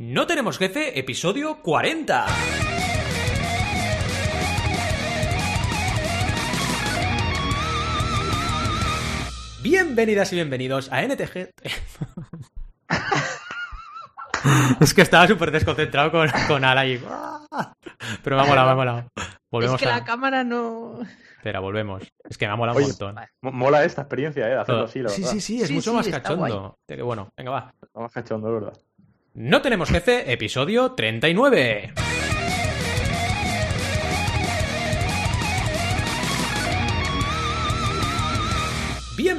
No tenemos jefe, episodio 40. Bienvenidas y bienvenidos a NTG. es que estaba súper desconcentrado con, con Ala y... Pero me ha molado, me ha molado. Volvemos es que a... la cámara no. Espera, volvemos. Es que me ha molado un montón. Mo- Mola esta experiencia, ¿eh? De hacerlo así, la sí, verdad. sí, sí, es Sí, mucho sí, más cachondo. Que bueno, venga, va. Más cachondo, ¿verdad? No tenemos jefe, episodio 39.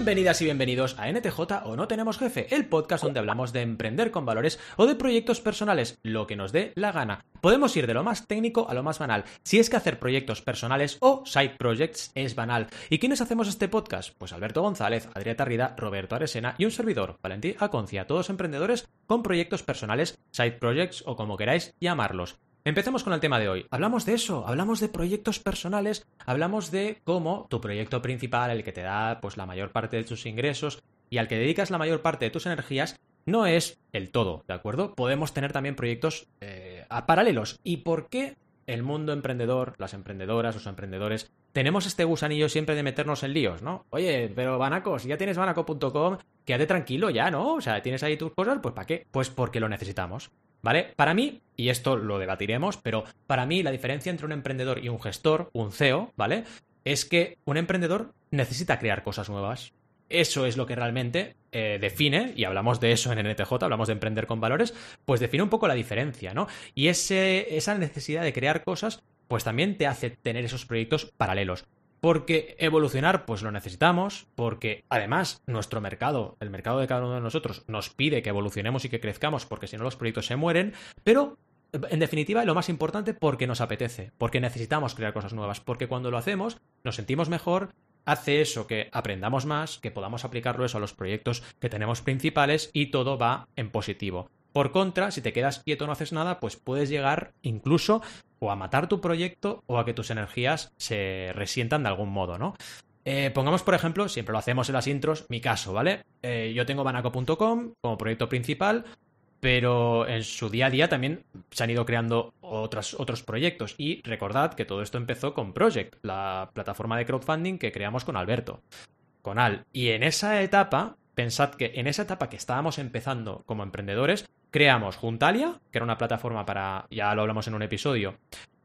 Bienvenidas y bienvenidos a NTJ o No Tenemos Jefe, el podcast donde hablamos de emprender con valores o de proyectos personales, lo que nos dé la gana. Podemos ir de lo más técnico a lo más banal, si es que hacer proyectos personales o side projects es banal. ¿Y quiénes hacemos este podcast? Pues Alberto González, Adrián Tarrida, Roberto Aresena y un servidor, Valentí Aconcia, todos emprendedores con proyectos personales, side projects o como queráis llamarlos. Empecemos con el tema de hoy. Hablamos de eso, hablamos de proyectos personales, hablamos de cómo tu proyecto principal, el que te da pues la mayor parte de tus ingresos y al que dedicas la mayor parte de tus energías, no es el todo, ¿de acuerdo? Podemos tener también proyectos eh, paralelos. ¿Y por qué el mundo emprendedor, las emprendedoras, los emprendedores, tenemos este gusanillo siempre de meternos en líos, ¿no? Oye, pero Banaco, si ya tienes banaco.com, quédate tranquilo ya, ¿no? O sea, tienes ahí tus cosas, pues ¿para qué? Pues porque lo necesitamos. ¿Vale? Para mí, y esto lo debatiremos, pero para mí la diferencia entre un emprendedor y un gestor, un CEO, ¿vale? Es que un emprendedor necesita crear cosas nuevas. Eso es lo que realmente eh, define, y hablamos de eso en NTJ, hablamos de emprender con valores, pues define un poco la diferencia, ¿no? Y ese, esa necesidad de crear cosas, pues también te hace tener esos proyectos paralelos. Porque evolucionar, pues lo necesitamos, porque además nuestro mercado, el mercado de cada uno de nosotros, nos pide que evolucionemos y que crezcamos, porque si no los proyectos se mueren, pero en definitiva, lo más importante, porque nos apetece, porque necesitamos crear cosas nuevas, porque cuando lo hacemos nos sentimos mejor, hace eso que aprendamos más, que podamos aplicarlo eso a los proyectos que tenemos principales y todo va en positivo. Por contra, si te quedas quieto no haces nada, pues puedes llegar incluso o a matar tu proyecto o a que tus energías se resientan de algún modo, ¿no? Eh, pongamos, por ejemplo, siempre lo hacemos en las intros, mi caso, ¿vale? Eh, yo tengo banaco.com como proyecto principal, pero en su día a día también se han ido creando otros, otros proyectos. Y recordad que todo esto empezó con Project, la plataforma de crowdfunding que creamos con Alberto, con Al. Y en esa etapa, pensad que en esa etapa que estábamos empezando como emprendedores, creamos Juntalia, que era una plataforma para, ya lo hablamos en un episodio,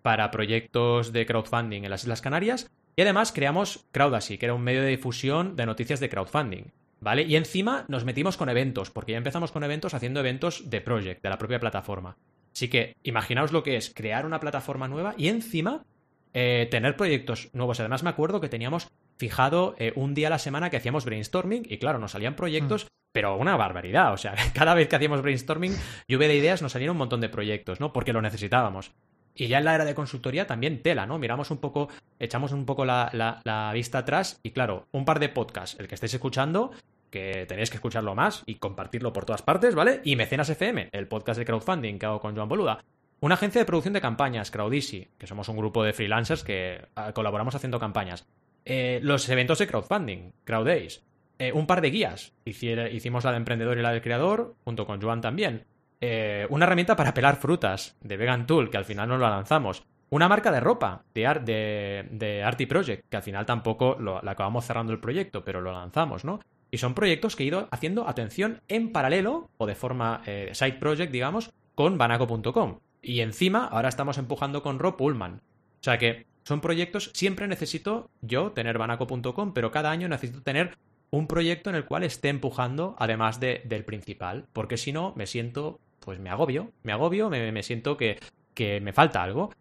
para proyectos de crowdfunding en las Islas Canarias. Y además creamos Crowdasy, que era un medio de difusión de noticias de crowdfunding. ¿Vale? Y encima nos metimos con eventos, porque ya empezamos con eventos haciendo eventos de Project, de la propia plataforma. Así que imaginaos lo que es crear una plataforma nueva y encima eh, tener proyectos nuevos. Además me acuerdo que teníamos fijado eh, un día a la semana que hacíamos brainstorming y claro, nos salían proyectos, pero una barbaridad. O sea, cada vez que hacíamos brainstorming, lluvia de ideas, nos salían un montón de proyectos, ¿no? Porque lo necesitábamos. Y ya en la era de consultoría también tela, ¿no? Miramos un poco, echamos un poco la, vista atrás y claro, un par de podcasts, el que estéis escuchando, que tenéis que escucharlo más y compartirlo por todas partes, ¿vale? Y Mecenas FM, el podcast de crowdfunding que hago con Joan Boluda. Una agencia de producción de campañas, Crowdisi, que somos un grupo de freelancers que ah, colaboramos haciendo campañas. Eh, los eventos de crowdfunding, Crowdays. Eh, un par de guías. Hiciera- hicimos la de emprendedor y la del creador, junto con Joan también. Eh, una herramienta para pelar frutas, de Vegan Tool, que al final no la lanzamos. Una marca de ropa, de, de, Arty Project, que al final tampoco la acabamos cerrando el proyecto, pero lo lanzamos, ¿no? Y son proyectos que he ido haciendo atención en paralelo, o de forma eh, side project, digamos, con banaco.com. Y encima, ahora estamos empujando con Rob Pullman. O sea que son proyectos, siempre necesito yo tener banaco.com, pero cada año necesito tener un proyecto en el cual esté empujando, además de- del principal. Porque si no, me siento, pues me agobio, me agobio, me, me siento que, que me falta algo.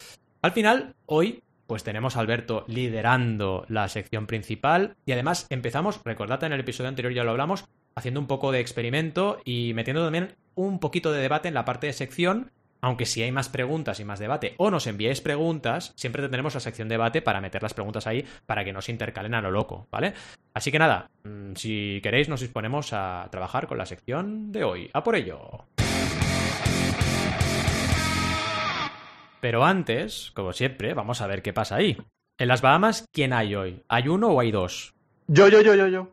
Al final, hoy, pues tenemos a Alberto liderando la sección principal y además empezamos, recordad en el episodio anterior ya lo hablamos, haciendo un poco de experimento y metiendo también un poquito de debate en la parte de sección, aunque si hay más preguntas y más debate o nos enviáis preguntas, siempre tendremos la sección debate para meter las preguntas ahí para que no se intercalen a lo loco, ¿vale? Así que nada, mm, si queréis nos disponemos a trabajar con la sección de hoy. A por ello. Pero antes, como siempre, vamos a ver qué pasa ahí. En las Bahamas, ¿quién hay hoy? ¿Hay uno o hay dos? Yo, yo, yo, yo, yo.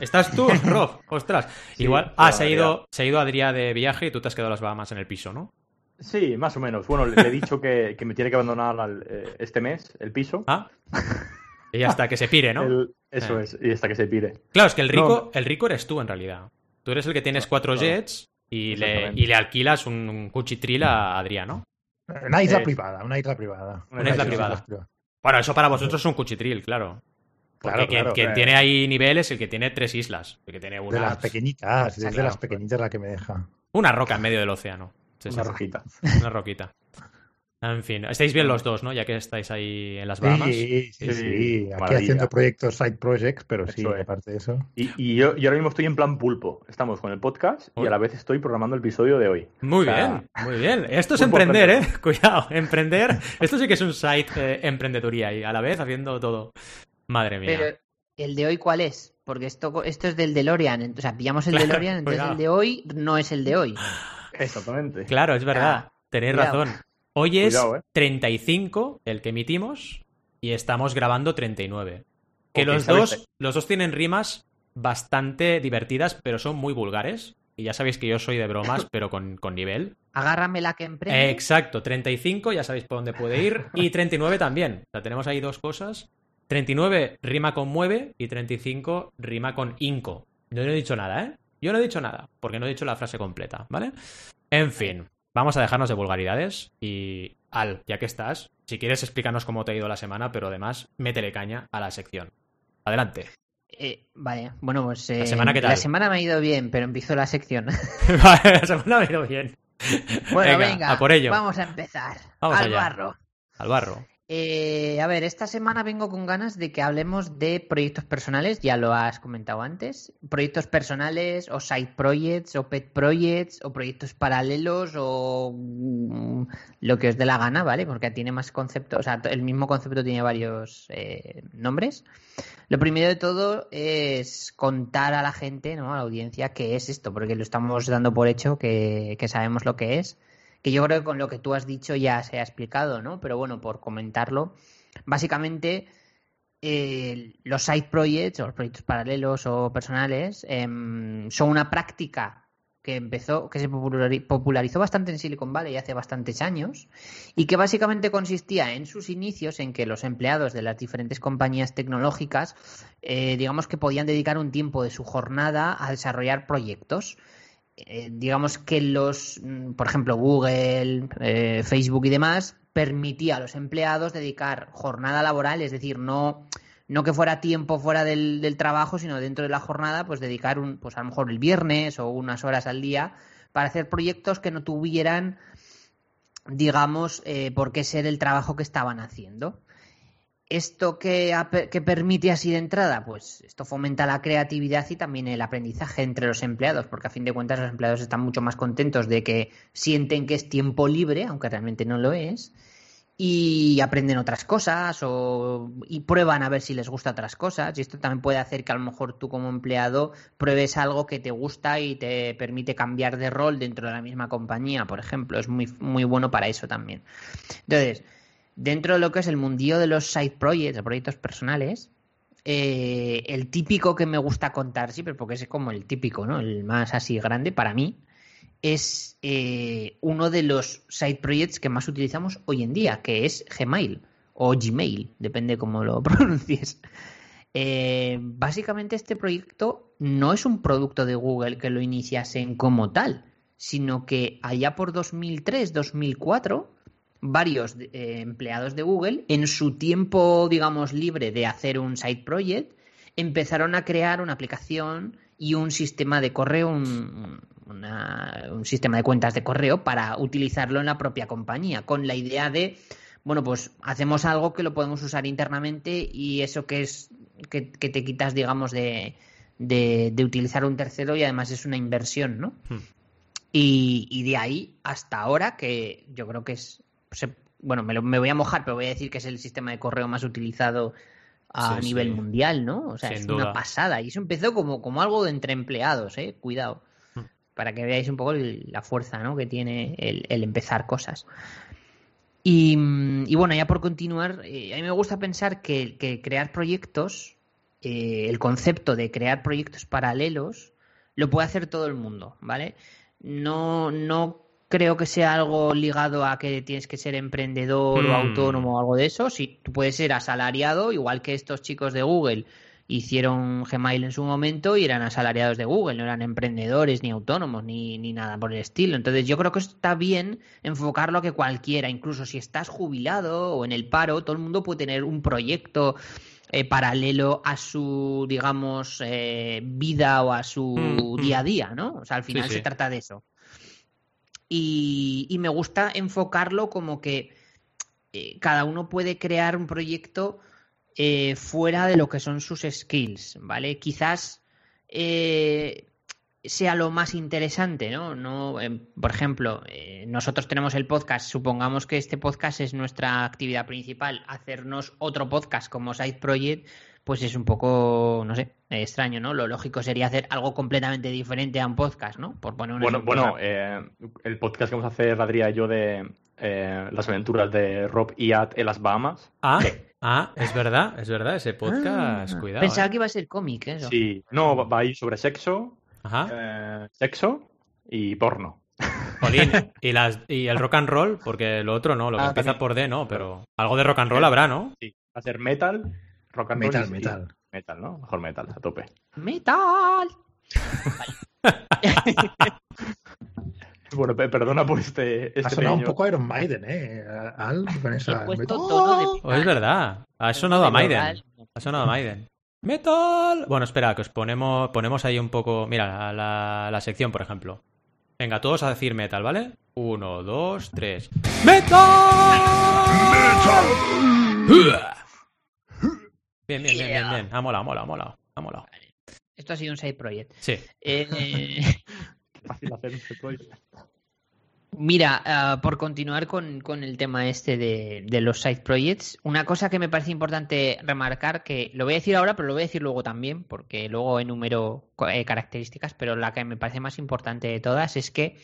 ¿Estás tú, Rob? Ostras. Sí, Igual. Ah, se ha, ido, se ha ido Adrià de viaje y tú te has quedado en las Bahamas en el piso, ¿no? Sí, más o menos. Bueno, le he dicho que, que me tiene que abandonar al- eh, este mes el piso. Ah. Y hasta que se pire, ¿no? El- eso Eh. es, y hasta que se pire. Claro, es que el No. rico, el rico eres tú en realidad. Tú eres el que tienes cuatro Claro. jets y le, y le alquilas un, un cuchitril a Adrià, ¿no? Una isla Eh, privada, una isla privada. una isla privada. Bueno, eso para vosotros es un cuchitril, claro. Porque Claro, quien, claro, quien eh. tiene ahí niveles es el que tiene tres islas. El que tiene De una, las pequeñitas, Sí, es de claro. las pequeñitas la que me deja. una roca en medio del océano. Sí, Una sí, rojita. una roquita. En fin, estáis bien los dos, ¿no? Ya que estáis ahí en las Bahamas. Sí, sí, Sí, sí. Aquí maravilla. haciendo proyectos, side projects, pero sí, es. aparte de eso. Y, y yo, yo ahora mismo estoy en plan pulpo. Estamos con el podcast y a la vez estoy programando el episodio de hoy. Muy O sea, bien, muy bien. Esto es emprender, ¿eh? Cuidado, emprender. Esto sí que es un site eh, emprendeduría y a la vez haciendo todo. Madre mía. Pero, ¿el de hoy cuál es? Porque esto, esto es del DeLorean. O sea, pillamos el Claro, DeLorean, entonces cuidado. el de hoy no es el de hoy. Exactamente. Claro, es verdad. Ah, Tenéis cuidado. razón. Hoy es Cuidado, ¿eh? 35 el que emitimos y estamos grabando 39. Que los, dos, los dos tienen rimas bastante divertidas, pero son muy vulgares. Y ya sabéis que yo soy de bromas, pero con, con nivel. Agárrame la que emprende. Exacto, 35, ya sabéis por dónde puede ir. Y 39 también. O sea, tenemos ahí dos cosas. 39 rima con mueve y 35 rima con inco. Yo no he dicho nada, ¿eh? Yo no he dicho nada, porque no he dicho la frase completa, ¿vale? En fin, vamos a dejarnos de vulgaridades y Al, ya que estás, si quieres explícanos cómo te ha ido la semana, pero además métele caña a la sección. Adelante. Eh, vale, bueno, pues. eh, semana qué tal? La semana me ha ido bien, pero empiezo la sección. Vale, la semana me ha ido bien. bueno, venga, a por ello. vamos a empezar. Vamos Al allá. barro. Al barro. Eh, a ver, esta semana vengo con ganas de que hablemos de proyectos personales, ya lo has comentado antes, proyectos personales o side projects o pet projects o proyectos paralelos o mm, lo que os dé la gana, ¿vale? Porque tiene más conceptos, o sea, el mismo concepto tiene varios eh, nombres. Lo primero de todo es contar a la gente, ¿no? A la audiencia qué es esto, porque lo estamos dando por hecho que, que sabemos lo que es que yo creo que con lo que tú has dicho ya se ha explicado, ¿no? Pero bueno, por comentarlo, básicamente eh, los side projects o los proyectos paralelos o personales em, son una práctica que empezó, que se populari- popularizó bastante en Silicon Valley hace bastantes años y que básicamente consistía en sus inicios en que los empleados de las diferentes compañías tecnológicas, eh, digamos que podían dedicar un tiempo de su jornada a desarrollar proyectos eh, digamos que los, mm, por ejemplo, Google, eh, Facebook y demás, permitía a los empleados dedicar jornada laboral, es decir, no, no que fuera tiempo fuera del, trabajo, sino dentro de la jornada, pues dedicar un, pues a lo mejor el viernes o unas horas al día para hacer proyectos que no tuvieran, digamos, eh, por qué ser el trabajo que estaban haciendo. ¿Esto que, que, permite así de entrada? Pues esto fomenta la creatividad y también el aprendizaje entre los empleados, porque a fin de cuentas los empleados están mucho más contentos de que sienten que es tiempo libre, aunque realmente no lo es, y aprenden otras cosas o, y prueban a ver si les gusta otras cosas. Y esto también puede hacer que a lo mejor tú como empleado pruebes algo que te gusta y te permite cambiar de rol dentro de la misma compañía, por ejemplo. Es muy, muy bueno para eso también. Entonces, dentro de lo que es el mundillo de los side projects, de proyectos personales, eh, el típico que me gusta contar siempre, porque es como el típico, ¿no? El más así grande para mí, es eh, uno de los side projects que más utilizamos hoy en día, que es Gmail o Gmail, depende cómo lo pronuncies. Eh, básicamente este proyecto no es un producto de Google que lo iniciasen como tal, sino que allá por 2003-2004 varios eh, empleados de Google, en su tiempo, digamos, libre de hacer un side project, empezaron a crear una aplicación y un sistema de correo, un, una, un, sistema de cuentas de correo para utilizarlo en la propia compañía, con la idea de, bueno, pues hacemos algo que lo podemos usar internamente y eso que es que, que te quitas, digamos, de, de, de, utilizar un tercero y además es una inversión, ¿no? Hmm. Y, y de ahí hasta ahora, que yo creo que es se, bueno, me, lo, me, voy a mojar, pero voy a decir que es el sistema de correo más utilizado a sí, nivel sí. mundial, ¿no? O sea, Sin es duda. una pasada. Y eso empezó como, como algo de entre empleados, ¿eh? Cuidado. Hmm. Para que veáis un poco el, la fuerza, ¿no? Que tiene el, el empezar cosas. Y, y, bueno, ya por continuar, eh, a mí me gusta pensar que, que crear proyectos eh, el concepto de crear proyectos paralelos lo puede hacer todo el mundo, ¿vale? No, no creo que sea algo ligado a que tienes que ser emprendedor o Hmm. autónomo o algo de eso. Sí, tú puedes ser asalariado, igual que estos chicos de Google hicieron Gmail en su momento y eran asalariados de Google, no eran emprendedores ni autónomos ni, ni nada por el estilo. Entonces yo creo que está bien enfocarlo a que cualquiera, incluso si estás jubilado o en el paro, todo el mundo puede tener un proyecto eh, paralelo a su, digamos, eh, vida o a su Mm, mm. día a día, ¿no? O sea, al final sí. se trata de eso. Y, y me gusta enfocarlo como que eh, cada uno puede crear un proyecto eh, fuera de lo que son sus skills, ¿vale? Quizás eh, sea lo más interesante, ¿no? no eh, por ejemplo, eh, nosotros tenemos el podcast, supongamos que este podcast es nuestra actividad principal, hacernos otro podcast como Side Project, pues es un poco, no sé, extraño, ¿no? Lo lógico sería hacer algo completamente diferente a un podcast, ¿no? Por poner un Bueno, ejemplo bueno eh, el podcast que vamos a hacer, Adrián y yo, de eh, las aventuras de Rob y Ad en las Bahamas. Ah, ah, es verdad, es verdad, ese podcast, Ah, cuidado. Pensaba eh. que iba a ser cómic, eso. Sí, no, va a ir sobre sexo, Ajá. eh, sexo y porno. Jolín, y, las, y el rock and roll, porque lo otro no, lo que Ah, empieza también. por D no, pero algo de rock and roll habrá, ¿no? Sí, va a ser metal, rock and Metal, roll. y- metal. Metal, ¿no? Mejor metal, a tope. ¡Metal! Bueno, pe- perdona por este, Ha este sonado un poco Iron Maiden, ¿eh? Al, con esa... He puesto metal. tono de es verdad, ha sonado a Maiden. Metal. Ha sonado a Maiden. ¡Metal! Bueno, espera, que os ponemos, ponemos ahí un poco. Mira, la, la- la sección, por ejemplo. Venga, todos a decir metal, ¿vale? Uno, dos, tres. ¡Metal! Bien, bien, bien, bien, bien. Ha molado, ha molado, ha molado. Ha molado. Esto ha sido un side project. Sí. Eh, Fácil hacer este proyecto. mira, ah, por continuar con, con el tema este de, de los side projects, una cosa que me parece importante remarcar, que lo voy a decir ahora, pero lo voy a decir luego también, porque luego enumero eh, características, pero la que me parece más importante de todas es que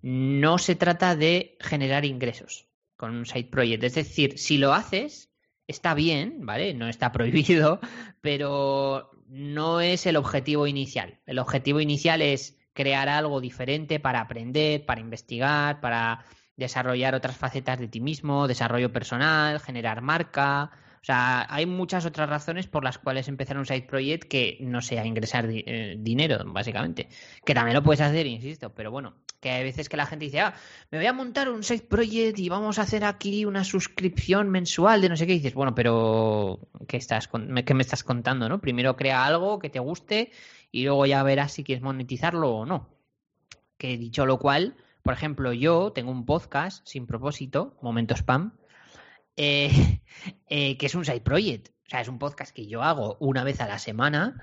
no se trata de generar ingresos con un side project. Es decir, si lo haces, está bien, ¿vale? No está prohibido, pero no es el objetivo inicial. El objetivo inicial es crear algo diferente para aprender, para investigar, para desarrollar otras facetas de ti mismo, desarrollo personal, generar marca. O sea, hay muchas otras razones por las cuales empezar un side project que no sea ingresar eh, dinero, básicamente. Que también lo puedes hacer, insisto, pero bueno, que hay veces que la gente dice, ah, me voy a montar un side project y vamos a hacer aquí una suscripción mensual de no sé qué. Dices, bueno, pero ¿qué, estás qué me estás contando? ¿no? Primero crea algo que te guste y luego ya verás si quieres monetizarlo o no. Que dicho lo cual, por ejemplo, yo tengo un podcast sin propósito, Momento Spam, eh, eh, que es un side project. O sea, es un podcast que yo hago una vez a la semana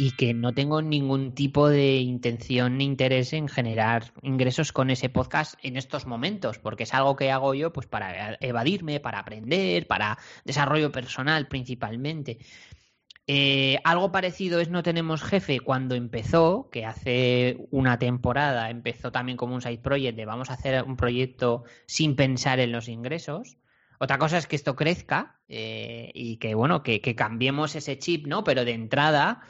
y que no tengo ningún tipo de intención ni interés en generar ingresos con ese podcast en estos momentos, porque es algo que hago yo pues para evadirme, para aprender, para desarrollo personal principalmente. Eh, algo parecido es No Tenemos Jefe cuando empezó, que hace una temporada empezó también como un side project de vamos a hacer un proyecto sin pensar en los ingresos. Otra cosa es que esto crezca eh, y que, bueno, que, que cambiemos ese chip, ¿no? Pero de entrada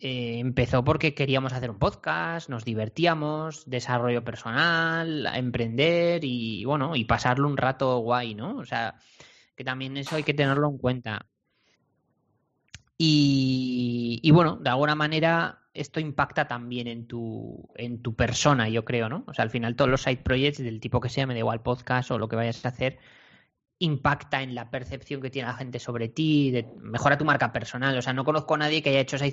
eh, empezó porque queríamos hacer un podcast, nos divertíamos, desarrollo personal, emprender y, bueno, y pasarlo un rato guay, ¿no? O sea, que también eso hay que tenerlo en cuenta. Y, y bueno, de alguna manera esto impacta también en tu, en tu persona, yo creo, ¿no? O sea, al final todos los side projects del tipo que sea, me da igual podcast o lo que vayas a hacer, impacta en la percepción que tiene la gente sobre ti, mejora tu marca personal. O sea, no conozco a nadie que haya hecho y,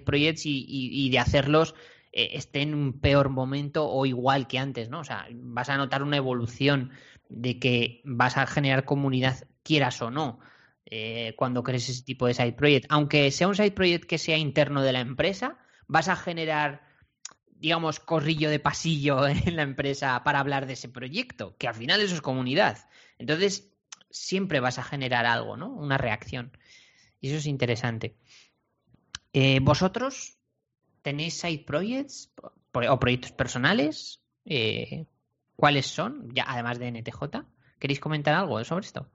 y- y de hacerlos eh, esté en un peor momento o igual que antes, ¿no? O sea, vas a notar una evolución de que vas a generar comunidad, quieras o no, eh, cuando crees ese tipo de side project. Aunque sea un side project que sea interno de la empresa, vas a generar digamos, corrillo de pasillo en la empresa para hablar de ese proyecto, que al final eso es comunidad. Entonces, siempre vas a generar algo, ¿no? Una reacción. Y eso es interesante. Eh, ¿Vosotros tenéis side projects o proyectos personales? Eh, ¿Cuáles son? Ya, además de NTJ. ¿Queréis comentar algo sobre esto?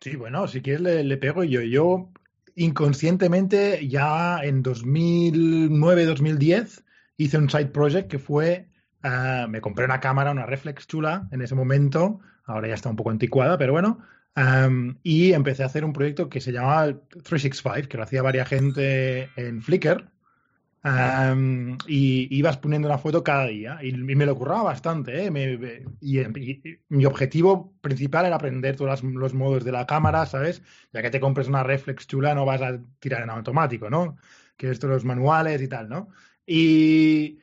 Sí, bueno, si quieres le, pego yo. Yo inconscientemente ya en 2009-2010 hice un side project que fue, uh, me compré una cámara, una reflex chula en ese momento, ahora ya está un poco anticuada, pero bueno, y empecé a hacer un proyecto que se llamaba 365, que lo hacía varias gente en Flickr, y ibas poniendo una foto cada día y, me lo curraba bastante. ¿eh? Y, mi objetivo principal era aprender todos los, modos de la cámara, ¿sabes? Ya que te compres una reflex chula no vas a tirar en automático, ¿no? Que esto los manuales y tal, ¿no? Y,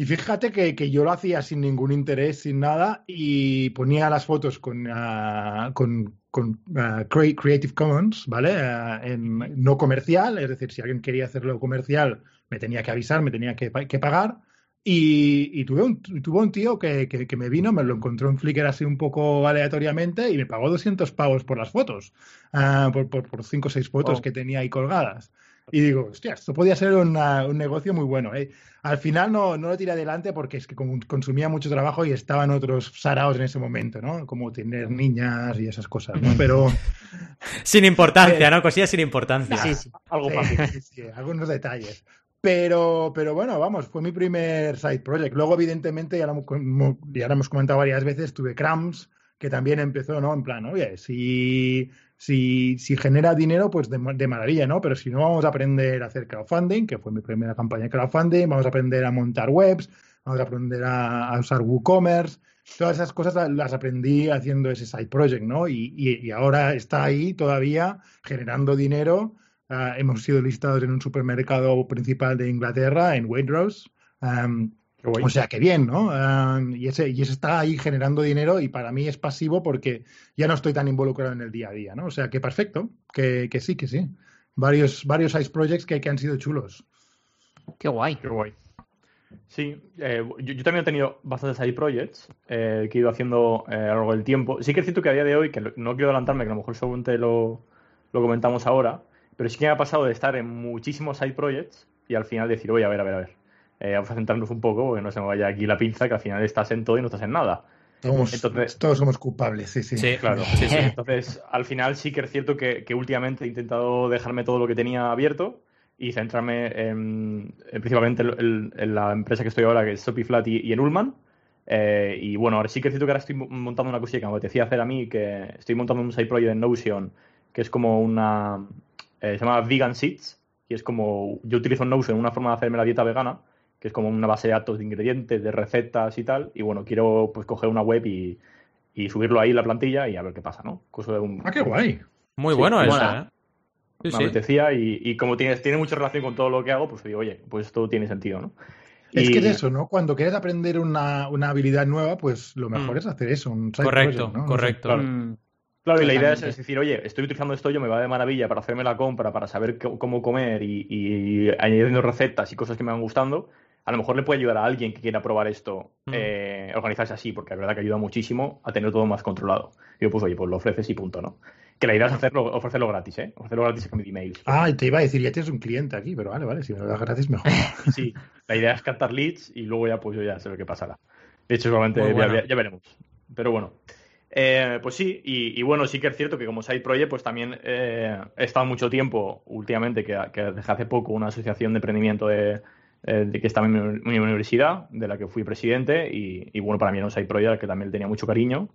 y fíjate que, que, yo lo hacía sin ningún interés, sin nada, y ponía las fotos con, uh, con, con uh, Creative Commons, ¿vale? Uh, en no comercial, es decir, si alguien quería hacerlo comercial, me tenía que avisar, me tenía que, que pagar. Y, y, tuve, un, tuve un tío que, que, que, me vino, me lo encontró en Flickr así un poco aleatoriamente y me pagó 200 pavos por las fotos, uh, por, por, por, cinco o seis fotos oh. que tenía ahí colgadas. Y digo, hostia, esto podía ser una, un negocio muy bueno. ¿eh? Al final no, no, lo tiré adelante porque es que consumía mucho trabajo y estaban otros saraos en ese momento, ¿no? Como tener niñas y esas cosas, ¿no? Pero... sin importancia, eh, ¿no? Cosillas sin importancia. Sí, sí. Algo fácil. Sí, sí, algunos detalles. Pero, pero bueno, vamos, fue mi primer side project. Luego, evidentemente, ya lo, ya lo hemos comentado varias veces, tuve Cramps, que también empezó, ¿no? En plan, oye, si, si, si genera dinero, pues de, maravilla, ¿no? Pero si no, vamos a aprender a hacer crowdfunding, que fue mi primera campaña de crowdfunding, vamos a aprender a montar webs, vamos a aprender a, a usar WooCommerce. Todas esas cosas las aprendí haciendo ese side project, ¿no? Y, y, y ahora está ahí todavía generando dinero Uh, hemos sido listados en un supermercado principal de Inglaterra, en Waitrose. Um, o sea, que bien, ¿no? Um, y, ese, y ese está ahí generando dinero y para mí es pasivo porque ya no estoy tan involucrado en el día a día, ¿no? O sea, que perfecto, que, que sí, que sí. Varios, varios ice projects que, que, han sido chulos. Qué guay. Qué guay. Sí, eh, yo, yo, también he tenido bastantes side projects eh, que he ido haciendo eh, a lo largo del tiempo. Sí que es cierto que a día de hoy, que no quiero adelantarme, que a lo mejor seguramente lo, lo comentamos ahora, pero sí que me ha pasado de estar en muchísimos side projects y al final decir, oye, a ver, a ver, a ver. Eh, vamos a centrarnos un poco, porque no se me vaya aquí la pinza, que al final estás en todo y no estás en nada. Somos, Entonces, todos somos culpables, sí, sí. Sí, claro. Sí, sí. Entonces, al final sí que es cierto que, que, últimamente he intentado dejarme todo lo que tenía abierto y centrarme en, en principalmente en, en, la empresa que estoy ahora, que es Shopify y, y en Ullman. Eh, y bueno, ahora sí que es cierto que ahora estoy montando una cosilla que me apetecía hacer a mí, que estoy montando un side project en Notion, que es como una, eh, se llama Vegan Seeds y es como, yo utilizo Notion, una forma de hacerme la dieta vegana, que es como una base de datos de ingredientes, de recetas y tal, y bueno, quiero pues coger una web y, y subirlo ahí en la plantilla y a ver qué pasa, ¿no? Cosa de un, ah, qué guay. Muy sí, bueno eso, ¿eh? Sí, me sí. apetecía y, y, como tiene, tiene mucha relación con todo lo que hago, pues digo, oye, pues esto tiene sentido, ¿no? Es y... que es eso, ¿no? Cuando quieres aprender una, una habilidad nueva, pues lo mejor mm. es hacer eso. Un correcto, project, ¿no? correcto. Claro. Mm. Claro, y la idea es, es, decir, oye, estoy utilizando esto, yo me va de maravilla para hacerme la compra, para saber cómo comer y, y, añadiendo recetas y cosas que me van gustando. A lo mejor le puede ayudar a alguien que quiera probar esto, mm. eh, organizarse así, porque la verdad que ayuda muchísimo a tener todo más controlado. Y yo, pues, oye, pues lo ofreces y punto, ¿no? Que la idea es hacerlo, ofrecerlo gratis, ¿eh? Ofrecerlo gratis cambio de emails. Ah, te iba a decir, ya tienes un cliente aquí, pero vale, vale, si me lo das gratis, mejor. sí, la idea es captar leads y luego ya, pues yo ya sé lo que pasará. De hecho, bueno. ya, ya, veremos. Pero bueno. Eh, pues sí, y, y, bueno, sí que es cierto que como Side Project, pues también eh, he estado mucho tiempo últimamente, que, que dejé hace poco una asociación de emprendimiento de, eh, de que estaba en mi, universidad, de la que fui presidente, y, y, bueno, para mí era un Side Project que también tenía mucho cariño.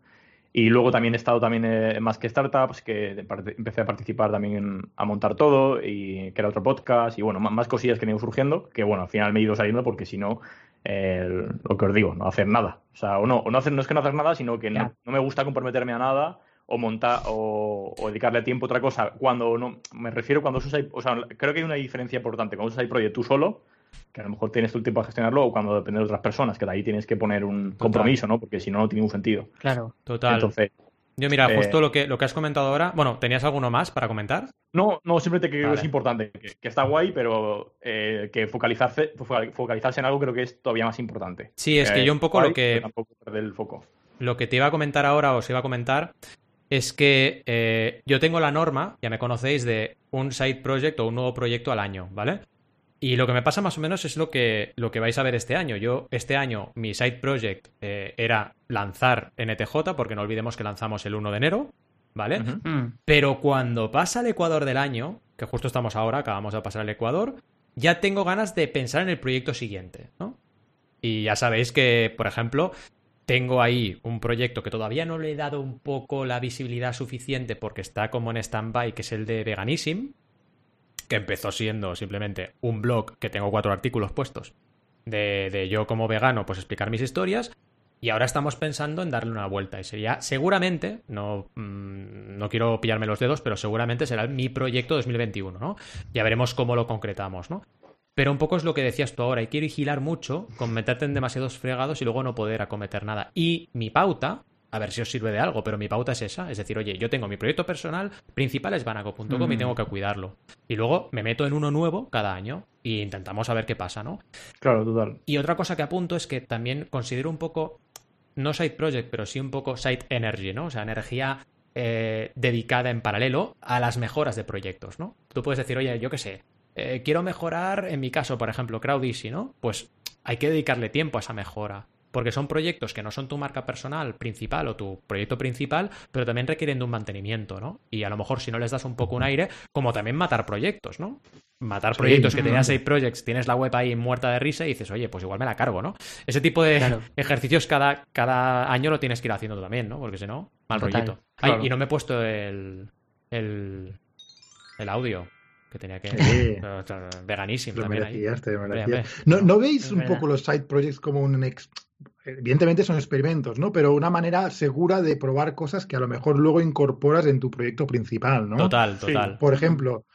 Y luego también he estado también en más que startups, que empecé a participar también en, a montar todo, y que era otro podcast, y bueno, más, más cosillas que han ido surgiendo, que bueno, al final me he ido saliendo porque si no, eh, lo que os digo, no hacer nada. O sea, o no, o no, hacer, no es que no hacer nada, sino que no, no, me gusta comprometerme a nada o montar o, o, dedicarle tiempo a otra cosa. Cuando no, me refiero cuando usas, o sea, creo que hay una diferencia importante. Cuando usas iProject tú solo, que a lo mejor tienes tu tiempo a gestionarlo, o cuando depende de otras personas, que de ahí tienes que poner un Total. compromiso, ¿no? Porque si no, no tiene un sentido. Claro. Total. Entonces, yo, mira, eh, justo lo que, lo que has comentado ahora. Bueno, ¿tenías alguno más para comentar? No, no, simplemente que vale. es importante, que, que, está guay, pero eh, que focalizarse, focalizarse en algo creo que es todavía más importante. Sí, es que yo un poco guay, lo que. Tampoco perder el foco. Lo que te iba a comentar ahora, os iba a comentar, es que eh, yo tengo la norma, ya me conocéis, de un side project o un nuevo proyecto al año, ¿vale? Y lo que me pasa más o menos es lo que, lo que vais a ver este año. Yo, este año, mi side project eh, era lanzar NTJ, porque no olvidemos que lanzamos el 1 de enero, ¿vale? Uh -huh. Pero cuando pasa el Ecuador del año, que justo estamos ahora, acabamos de pasar el Ecuador, ya tengo ganas de pensar en el proyecto siguiente, ¿no? Y ya sabéis que, por ejemplo, tengo ahí un proyecto que todavía no le he dado un poco la visibilidad suficiente porque está como en stand-by, que es el de Veganism, que empezó siendo simplemente un blog que tengo cuatro artículos puestos de, de yo como vegano, pues explicar mis historias, y ahora estamos pensando en darle una vuelta. Y sería, seguramente, no, mm, no quiero pillarme los dedos, pero seguramente será mi proyecto 2021, ¿no? Ya veremos cómo lo concretamos, ¿no? Pero un poco es lo que decías tú ahora, hay que vigilar mucho con meterte en demasiados fregados y luego no poder acometer nada. Y mi pauta, a ver si os sirve de algo, pero mi pauta es esa, es decir, oye, yo tengo mi proyecto personal principal es banaco.com y tengo que cuidarlo. Y luego me meto en uno nuevo cada año y intentamos a ver qué pasa, ¿no? Claro, total. Y otra cosa que apunto es que también considero un poco no side project, pero sí un poco side energy, ¿no? O sea, energía eh, dedicada en paralelo a las mejoras de proyectos, ¿no? Tú puedes decir, oye, yo qué sé, eh, quiero mejorar, en mi caso, por ejemplo, CrowdEasy, ¿no? Pues hay que dedicarle tiempo a esa mejora porque son proyectos que no son tu marca personal principal o tu proyecto principal, pero también requieren de un mantenimiento, ¿no? Y a lo mejor si no les das un poco un aire, como también matar proyectos, ¿no? Matar proyectos que tenías seis projects, tienes la web ahí muerta de risa y dices, oye, pues igual me la cargo, ¿no? Ese tipo de ejercicios cada, cada año lo tienes que ir haciendo también, ¿no? Porque si no, mal rollito. y no me he puesto el, el, el audio que tenía que. Sí. veganísimo también. ¿No, ¿No, veis un poco los side projects como un ex evidentemente son experimentos, ¿no? Pero una manera segura de probar cosas que a lo mejor luego incorporas en tu proyecto principal, ¿no? Total, total. Por ejemplo,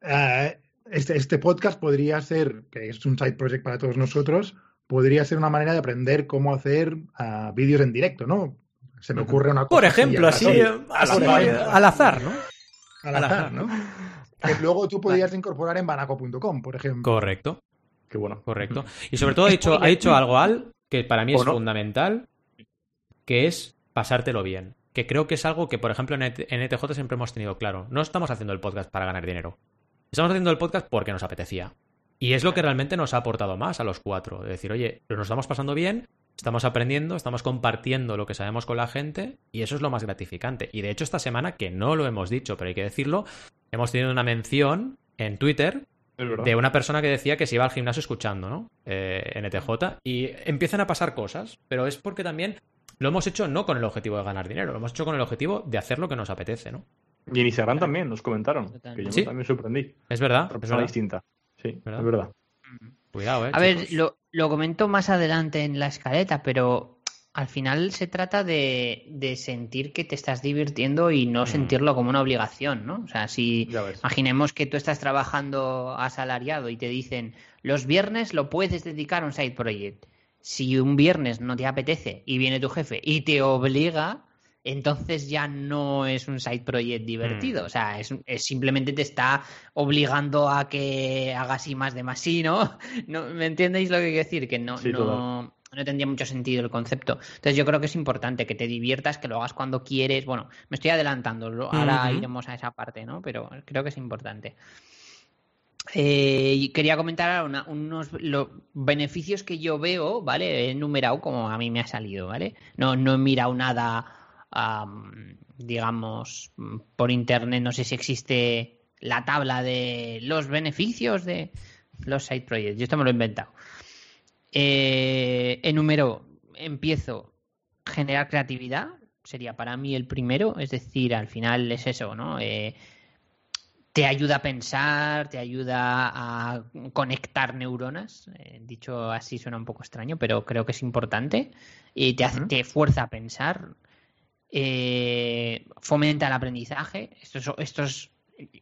eh, este, este, podcast podría ser, que es un side project para todos nosotros, podría ser una manera de aprender cómo hacer uh, vídeos en directo, ¿no? Se me ocurre una cosa. Por ejemplo, así, al, azar, ¿no? Al azar, ¿no? que luego tú podrías incorporar en banaco.com, por ejemplo. Correcto. Qué bueno. Correcto. Y sobre todo ha dicho, ha dicho algo al que para mí es fundamental, que es pasártelo bien. Que creo que es algo que, por ejemplo, en ETJ siempre hemos tenido claro. No estamos haciendo el podcast para ganar dinero. Estamos haciendo el podcast porque nos apetecía. Y es lo que realmente nos ha aportado más a los cuatro. De decir, oye, nos estamos pasando bien, estamos aprendiendo, estamos compartiendo lo que sabemos con la gente y eso es lo más gratificante. Y de hecho esta semana, que no lo hemos dicho, pero hay que decirlo, hemos tenido una mención en Twitter de una persona que decía que se iba al gimnasio escuchando, ¿no? Eh, NTJ. Y empiezan a pasar cosas, pero es porque también lo hemos hecho no con el objetivo de ganar dinero, lo hemos hecho con el objetivo de hacer lo que nos apetece, ¿no? Y en Instagram también nos comentaron, que yo también sorprendí. Es verdad. Otra persona distinta. Sí, es verdad. Cuidado, eh. A ver, lo, lo comento más adelante en la escaleta, pero al final se trata de, sentir que te estás divirtiendo y no mm. sentirlo como una obligación, ¿no? O sea, si imaginemos que tú estás trabajando asalariado y te dicen los viernes lo puedes dedicar a un side project. Si un viernes no te apetece y viene tu jefe y te obliga, entonces ya no es un side project divertido. Mm. O sea, es, simplemente te está obligando a que hagas y más de más sí, ¿no? ¿no? ¿Me entendéis lo que quiero decir? Que no, no, no tendría mucho sentido el concepto. Entonces yo creo que es importante que te diviertas, que lo hagas cuando quieres. Bueno, me estoy adelantando, ahora iremos a esa parte, ¿no? Pero creo que es importante. Eh, quería comentar unos los beneficios que yo veo, ¿vale? He enumerado como a mí me ha salido, ¿vale? No, no he mirado nada, digamos, por internet, no sé si existe la tabla de los beneficios de los side projects. Yo esto me lo he inventado. Eh, número empiezo generar creatividad, sería para mí el primero, es decir, al final es eso, ¿no? Eh, te ayuda a pensar, te ayuda a conectar neuronas. Eh, dicho así suena un poco extraño, pero creo que es importante. Y te, hace, te fuerza a pensar. Eh, fomenta el aprendizaje. Esto esto es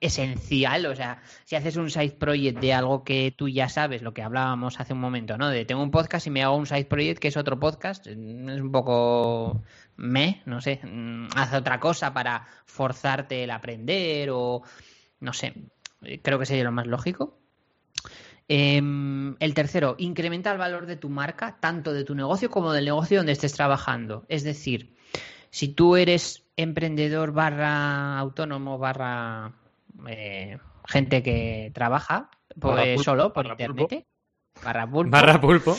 esencial, o sea, si haces un side project de algo que tú ya sabes, lo que hablábamos hace un momento, ¿no? De tengo un podcast y me hago un side project que es otro podcast, es un poco me, no sé, mm, haz otra cosa para forzarte el aprender o no sé, creo que sería lo más lógico. Em, el tercero, incrementa el valor de tu marca, tanto de tu negocio como del negocio donde estés trabajando. Es decir, si tú eres emprendedor barra autónomo barra eh, gente que trabaja pues, solo por internet. Barra pulpo.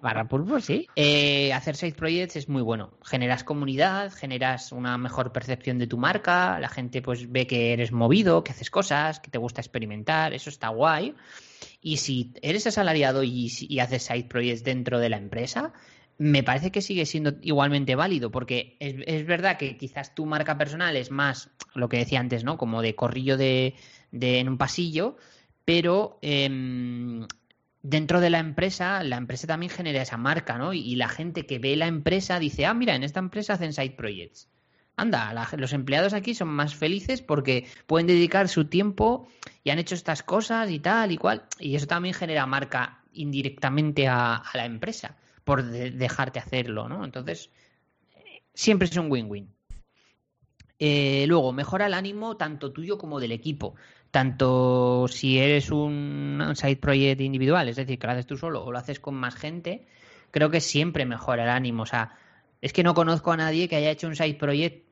Barra pulpo, sí. Eh, hacer side projects es muy bueno. Generas comunidad, generas una mejor percepción de tu marca, la gente pues ve que eres movido, que haces cosas, que te gusta experimentar, eso está guay. Y si eres asalariado y, y haces side projects dentro de la empresa, me parece que sigue siendo igualmente válido, porque es, verdad que quizás tu marca personal es más, lo que decía antes, ¿no? Como de corrillo de, en un pasillo, pero em, dentro de la empresa, la empresa también genera esa marca, ¿no? Y, la gente que ve la empresa dice, ah, mira, en esta empresa hacen side projects. Anda, los empleados aquí son más felices porque pueden dedicar su tiempo y han hecho estas cosas y tal y cual. Y eso también genera marca indirectamente a la empresa por dejarte hacerlo, ¿no? Entonces, siempre es un win-win. Eh, luego, mejora el ánimo tanto tuyo como del equipo. Tanto si eres un, side project individual, es decir, que lo haces tú solo o lo haces con más gente, creo que siempre mejora el ánimo. O sea, es que no conozco a nadie que haya hecho un side project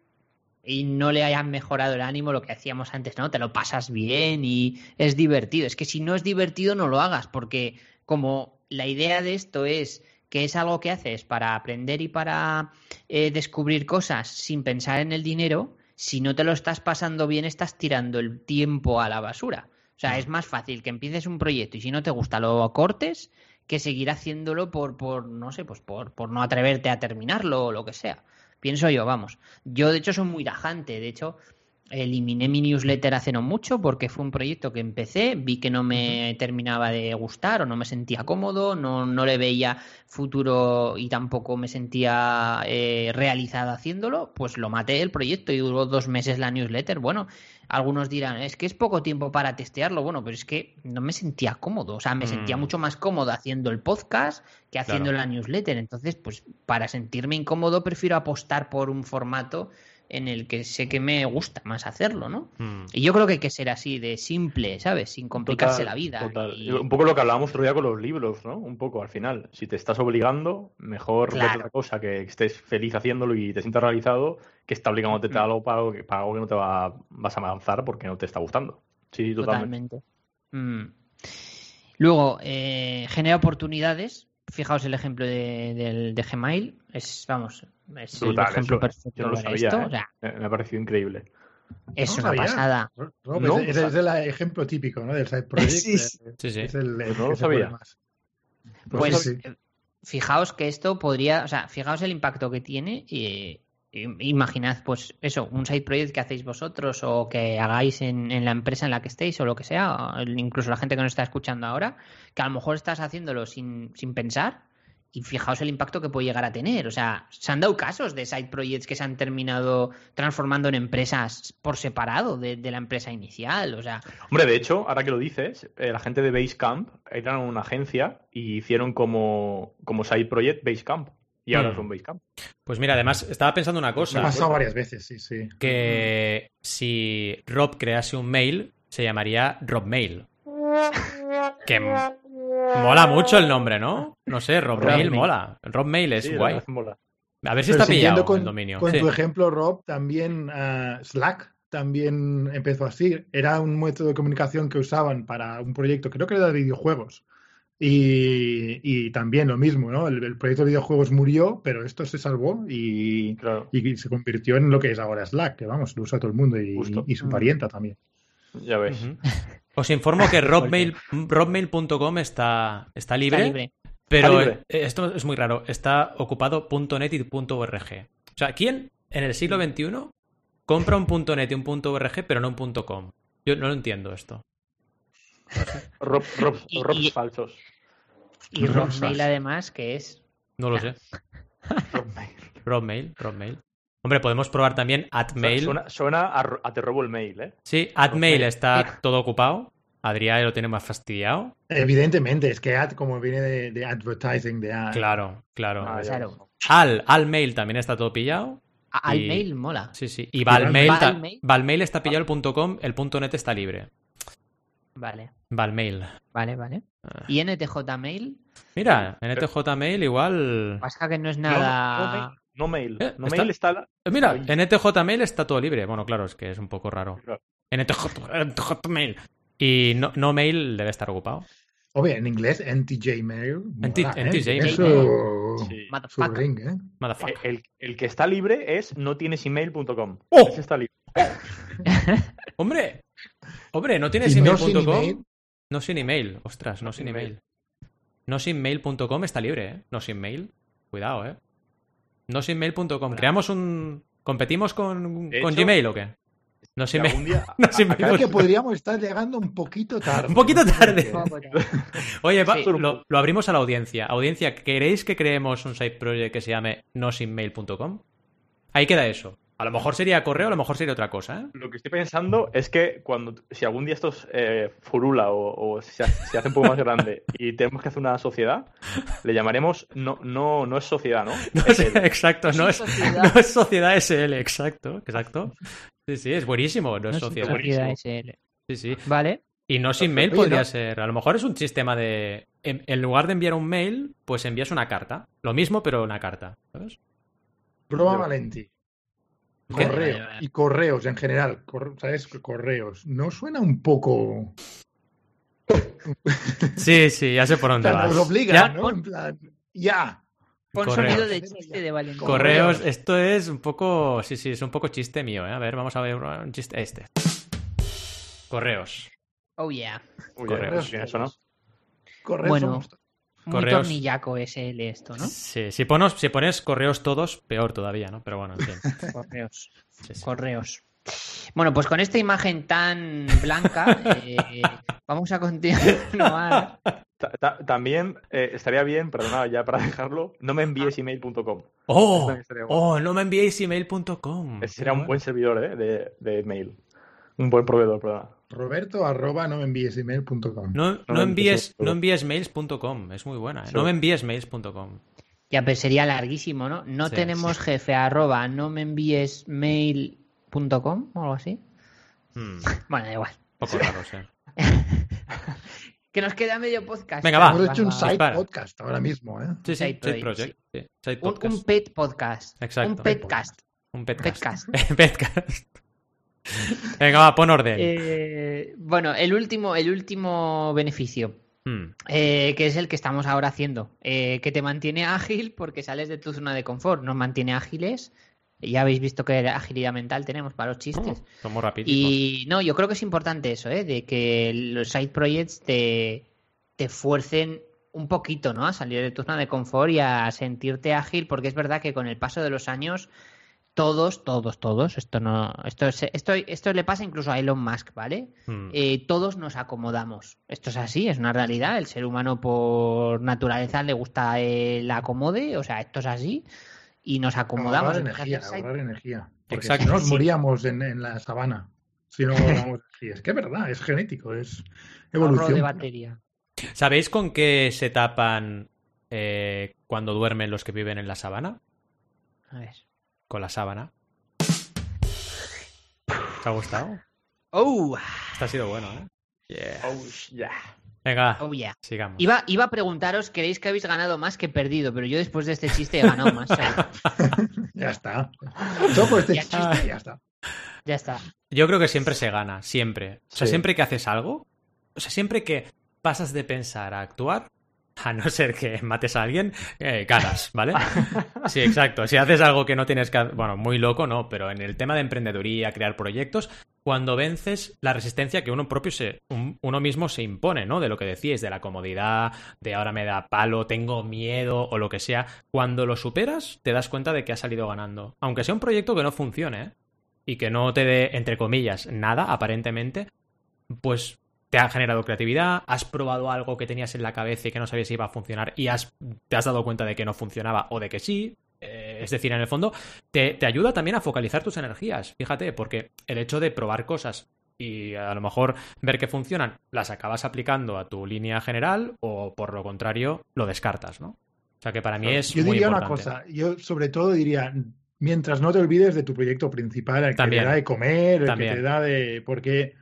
y no le hayan mejorado el ánimo lo que hacíamos antes, ¿no? Te lo pasas bien y es divertido. Es que si no es divertido, no lo hagas, porque como la idea de esto es que es algo que haces para aprender y para eh, descubrir cosas sin pensar en el dinero, si no te lo estás pasando bien, estás tirando el tiempo a la basura. O sea, es más fácil que empieces un proyecto y si no te gusta lo cortes que seguir haciéndolo por, por no sé, pues por, por no atreverte a terminarlo o lo que sea. Pienso yo, vamos. Yo, de hecho, soy muy rajante. De hecho, eliminé mi newsletter hace no mucho porque fue un proyecto que empecé, vi que no me terminaba de gustar o no me sentía cómodo, no, no le veía futuro y tampoco me sentía eh, realizada haciéndolo, pues lo maté el proyecto y duró dos meses la newsletter. Bueno, algunos dirán, es que es poco tiempo para testearlo, bueno, pero es que no me sentía cómodo, o sea, me sentía mm. mucho más cómodo haciendo el podcast que haciendo la newsletter. Entonces, pues para sentirme incómodo prefiero apostar por un formato en el que sé que me gusta más hacerlo, ¿no? Hmm. Y yo creo que hay que ser así, de simple, ¿sabes? Sin complicarse la vida. Un poco lo que hablábamos otro día con los libros, ¿no? Un poco al final. Si te estás obligando, mejor claro. otra cosa que estés feliz haciéndolo y te sientas realizado, que está obligándote a hmm. algo para, algo que no te va, vas a avanzar porque no te está gustando. Sí, totalmente. Hmm. Luego, eh, genera oportunidades Fijaos el ejemplo de, de, Gmail. Es, vamos, es el ejemplo perfecto no lo sabía, ¿eh? Me ha parecido increíble. Es una pasada. es, el ejemplo típico ¿no? del side project. sí, sí. Es el, pues no lo sabía. Pues, eh, fijaos que esto podría, o sea, fijaos el impacto que tiene y imaginad, pues eso, un side project que hacéis vosotros o que hagáis en, en, la empresa en la que estéis o lo que sea, incluso la gente que nos está escuchando ahora, que a lo mejor estás haciéndolo sin, sin pensar y fijaos el impacto que puede llegar a tener. O sea, se han dado casos de side projects que se han terminado transformando en empresas por separado de, la empresa inicial. O sea. Hombre, de hecho, ahora que lo dices, eh, la gente de Basecamp eran una agencia y hicieron como, como side project Basecamp y ahora es un Basecamp. Pues mira, además, estaba pensando una cosa. Me ha pasado varias veces, sí, sí. Que si Rob crease un mail, se llamaría Rob Mail. Que mola mucho el nombre, ¿no? No sé, Rob, Mail mola. Rob Mail es guay. A ver si está pillado con, el dominio. Con tu ejemplo, Rob, también uh, Slack también empezó así. Era un método de comunicación que usaban para un proyecto, creo que era de videojuegos. Y, también lo mismo, ¿no? El, proyecto de videojuegos murió, pero esto se salvó y, se convirtió en lo que es ahora Slack, que vamos, lo usa todo el mundo y, su mm. parienta también. Ya ves. Os informo que robmail.com está, está libre. Pero eh, esto es muy raro. Está ocupado .net y .org. O sea, ¿quién en el siglo XXI compra un .net y un .org pero no un .com? Yo no lo entiendo esto. Rob, falsos. Y Rob Mail además, que es... No lo sé. Rob Mail. Rob Mail, Hombre, podemos probar también AdMail. Suena, suena a, te robo el mail, ¿eh? Sí, AdMail está todo ocupado. Adrián lo tiene más fastidiado. Evidentemente, es que ad como viene de, advertising, de ad. Claro, claro. Ah, al, al mail también está todo pillado. Al mail mola. Sí, sí. Y Valmail, Valmail está pillado el .com, el .net está libre. Vale. Valmail. Vale, vale. Ah. ¿Y NTJ Mail? Mira, NTJ Mail igual. Pasa que no es nada. No, mail. Eh, no mail está. Eh, mira, NTJ Mail está todo libre. Bueno, claro, es que es un poco raro. NTJ, Mail. Y no, no mail debe estar ocupado. Obvio, en inglés, NTJmail. ¿eh? NTJmail. ¿eh? El que está libre es no tienes email.com. ¡Oh! Ese está libre. Hombre, hombre, no tienes Y no sin email.com. email. No sin email, ostras, no sin email. No sin mail.com está libre, ¿eh? No sin mail. Cuidado, ¿eh? No sin mail.com. Creamos un. ¿Competimos con, con hecho, Gmail o qué? No sin Que mail. día- No sin mail. que podríamos estar llegando un poquito tarde. Un poquito tarde. Oye, va, Sí. lo, lo abrimos a la audiencia. Audiencia, ¿queréis que creemos un side project que se llame nosinmail.com? Ahí queda eso. A lo mejor sería correo, a lo mejor sería otra cosa, ¿eh? Lo que estoy pensando es que cuando si algún día esto eh, furula o, o se, hace, se hace un poco más grande y tenemos que hacer una sociedad, le llamaremos no no no es sociedad, ¿no? No Es es- exacto, no es, sociedad. no es sociedad SL, exacto, exacto. Sí, sí, es buenísimo, no es No es sociedad. sociedad SL. Sí, sí. Vale. Y no sin mail podría ser. A lo mejor es un sistema de. En, en lugar de enviar un mail, pues envías una carta. Lo mismo, pero una carta. ¿Sabes? Prueba Yo- Valenti. Correo. Y correos en general. cor- ¿Sabes? Correos. ¿No suena un poco. Sí, sí, ya sé por O dónde sea, vas. nos obliga, Ya, ¿no? En plan. Ya. Pon Correos. sonido de chiste de Valentín. Correos, esto es un poco. Sí, sí, es un poco chiste mío, ¿eh? A ver, vamos a ver un chiste. Este. Correos. Oh, yeah. Correos. ya, ¿quién es eso, no? Correos Bueno. somos- Muy Correos. tornillaco SL esto, ¿no? Sí, si, pones, si pones correos todos, peor todavía, ¿no? Pero bueno, en fin. Correos. Sí, sí. Correos. Bueno, pues con esta imagen tan blanca, eh, vamos a continuar. Ta- ta- También eh, estaría bien, perdona, ya para dejarlo, no me envíes email.com. ¡Oh! ¡Oh! No me enviéis email.com. Ese sería un buen servidor ¿eh? de, de mail. Un buen proveedor, perdona. Roberto arroba no me envíes email.com. No, envíes, no envíes mails.com, es muy buena. ¿eh? Sí. No me envíes mails.com. Ya, pero sería larguísimo, ¿no? No Sí, tenemos jefe arroba, no me envíes mail.com o algo así. Hmm, Bueno, da igual. poco raro, sí. Que nos queda medio podcast. Venga, va. Hemos hecho un side dispara. podcast ahora mismo, ¿eh? Sí, sí, Side side project, sí, side un pet podcast. Exacto. Un petcast. Un petcast. petcast. Petcast. Venga, va, pon orden. Eh, bueno, el último, el último beneficio, Hmm, eh, que es el que estamos ahora haciendo, eh, que te mantiene ágil porque sales de tu zona de confort, nos mantiene ágiles. Ya habéis visto que agilidad mental tenemos para los chistes. Somos rapidísimos. Y no, yo creo que es importante eso, ¿eh? de que los side projects te, te fuercen un poquito, ¿no? A salir de tu zona de confort y a sentirte ágil, porque es verdad que con el paso de los años, todos, todos, todos, esto no, esto, es- esto, esto le pasa incluso a Elon Musk, ¿vale? Hmm. Eh, todos nos acomodamos. Esto es así, es una realidad. El ser humano por naturaleza le gusta el acomode, o sea, esto es así. Y nos acomodamos. Ahorrar energía, ahorrar energía. Porque Exacto. si no, nos moríamos en, en la sabana. Si no. Es que es verdad, es genético, es ahorro evolución. de batería. ¿Sabéis con qué se tapan eh, cuando duermen los que viven en la sabana? A ver. Con la sábana. ¿Te ha gustado? Oh, Este ha sido bueno, ¿eh? Yeah. Oh, yeah. Venga, oh yeah. sigamos. Iba, iba a preguntaros, ¿creéis que habéis ganado más que perdido? Pero yo después de este chiste he ganado más. Ya está. Por este Ya chiste, está. ya está. ya está. Yo creo que siempre se gana, siempre. O sea, Sí. siempre que haces algo, o sea, siempre que pasas de pensar a actuar, a no ser que mates a alguien, eh, ganas, ¿vale? Sí, exacto. Si haces algo que no tienes que... Bueno, muy loco, no, pero en el tema de emprendeduría, crear proyectos, cuando vences la resistencia que uno propio se... un- uno mismo se impone, ¿no? De lo que decíais, de la comodidad, de ahora me da palo, tengo miedo o lo que sea. Cuando lo superas, te das cuenta de que has salido ganando. Aunque sea un proyecto que no funcione, ¿eh? y que no te dé, entre comillas, nada, aparentemente, pues te ha generado creatividad, has probado algo que tenías en la cabeza y que no sabías si iba a funcionar y has, te has dado cuenta de que no funcionaba o de que sí. Eh, es decir, en el fondo, te, te ayuda también a focalizar tus energías, fíjate, porque el hecho de probar cosas y a lo mejor ver que funcionan, las acabas aplicando a tu línea general o por lo contrario, lo descartas, ¿no? O sea que para mí es Yo muy diría una cosa, yo sobre todo diría, mientras no te olvides de tu proyecto principal, el que También. te da de comer, el También. que te da de... Porque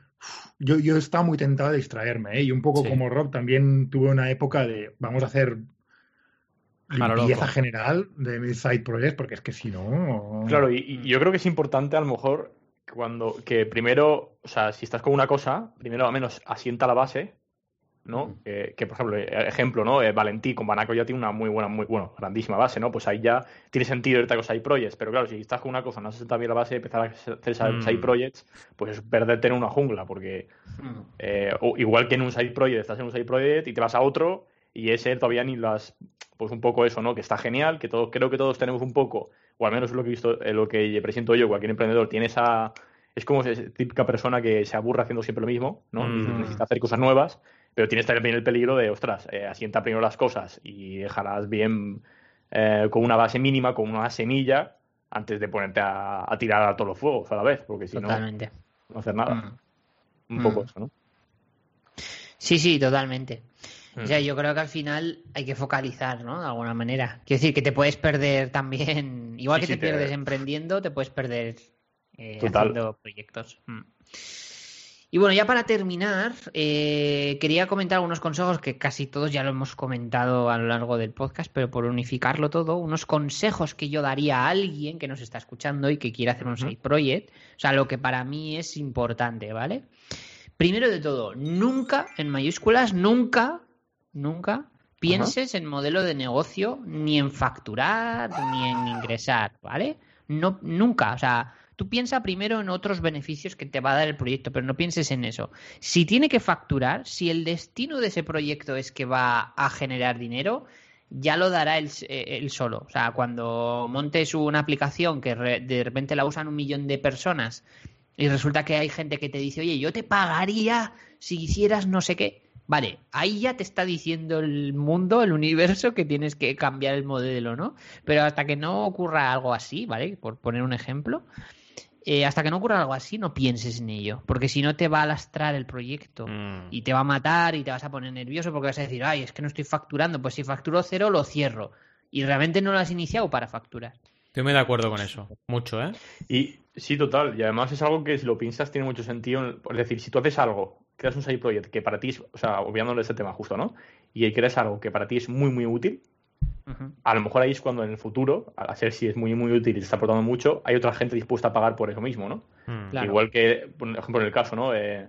yo, yo estaba muy tentado de distraerme, ¿eh? Y un poco Sí. como Rob, también tuve una época de, vamos a hacer limpieza general de mis side projects, porque es que si no... Claro, y, y yo creo que es importante a lo mejor cuando que primero, o sea, si estás con una cosa, primero al menos asienta la base ¿no? que, por ejemplo, eh, ejemplo, ¿no? Eh, Valentí con Banaco ya tiene una muy buena, muy, bueno, grandísima base, ¿no? Pues ahí ya tiene sentido irte a side projects, pero claro, si estás con una cosa, no haces bien la base y empezar a hacer side mm. projects, pues es perderte en una jungla, porque mm. eh, igual que en un side project, estás en un side project y te vas a otro y ese todavía ni las, pues un poco eso, ¿no? Que está genial, que todos, creo que todos tenemos un poco, o al menos es lo que he visto, lo que presento yo, cualquier emprendedor tiene esa es como esa típica persona que se aburre haciendo siempre lo mismo, ¿no? Mm. necesita hacer cosas nuevas, pero tienes también el peligro de, ostras, eh, asienta primero las cosas y déjalas bien eh, con una base mínima, con una semilla, antes de ponerte a, tirar a todos los fuegos a la vez, porque si no, no hacer nada. Mm. Un poco mm. eso, ¿no? Sí, sí, totalmente. O sea, yo creo que al final hay que focalizar, ¿no? De alguna manera. Quiero decir que te puedes perder también, igual que te pierdes emprendiendo, te puedes perder eh, haciendo proyectos. Y bueno, ya para terminar, eh, quería comentar algunos consejos que casi todos ya lo hemos comentado a lo largo del podcast, pero por unificarlo todo, unos consejos que yo daría a alguien que nos está escuchando y que quiere hacer un side project, o sea, lo que para mí es importante, ¿vale? Primero de todo, nunca, en mayúsculas, nunca, nunca pienses en modelo de negocio, ni en facturar, ni en ingresar, ¿vale? No, nunca, o sea, Tú piensa primero en otros beneficios que te va a dar el proyecto, pero no pienses en eso. Si tiene que facturar, si el destino de ese proyecto es que va a generar dinero, ya lo dará él, eh, solo. O sea, cuando montes una aplicación que de repente la usan un millón de personas y resulta que hay gente que te dice, oye, yo te pagaría si hicieras no sé qué. Vale, ahí ya te está diciendo el mundo, el universo, que tienes que cambiar el modelo, ¿no? Pero hasta que no ocurra algo así, ¿vale? Por poner un ejemplo, eh, hasta que no ocurra algo así, no pienses en ello. Porque si no te va a lastrar el proyecto mm. y te va a matar y te vas a poner nervioso porque vas a decir, ay, es que no estoy facturando. Pues si facturo cero, lo cierro. Y realmente no lo has iniciado para facturar. Estoy muy de acuerdo con eso. Mucho, ¿eh? Y sí, total. Y además es algo que si lo piensas tiene mucho sentido. Es decir, si tú haces algo, creas un side project que para ti, es, o sea, obviándole ese tema justo, ¿no? Y creas algo que para ti es muy, muy útil, a lo mejor ahí es cuando en el futuro, a ser si es muy muy útil y te está aportando mucho, hay otra gente dispuesta a pagar por eso mismo, ¿no? Mm. Igual que, por ejemplo, en el caso, ¿no? Eh,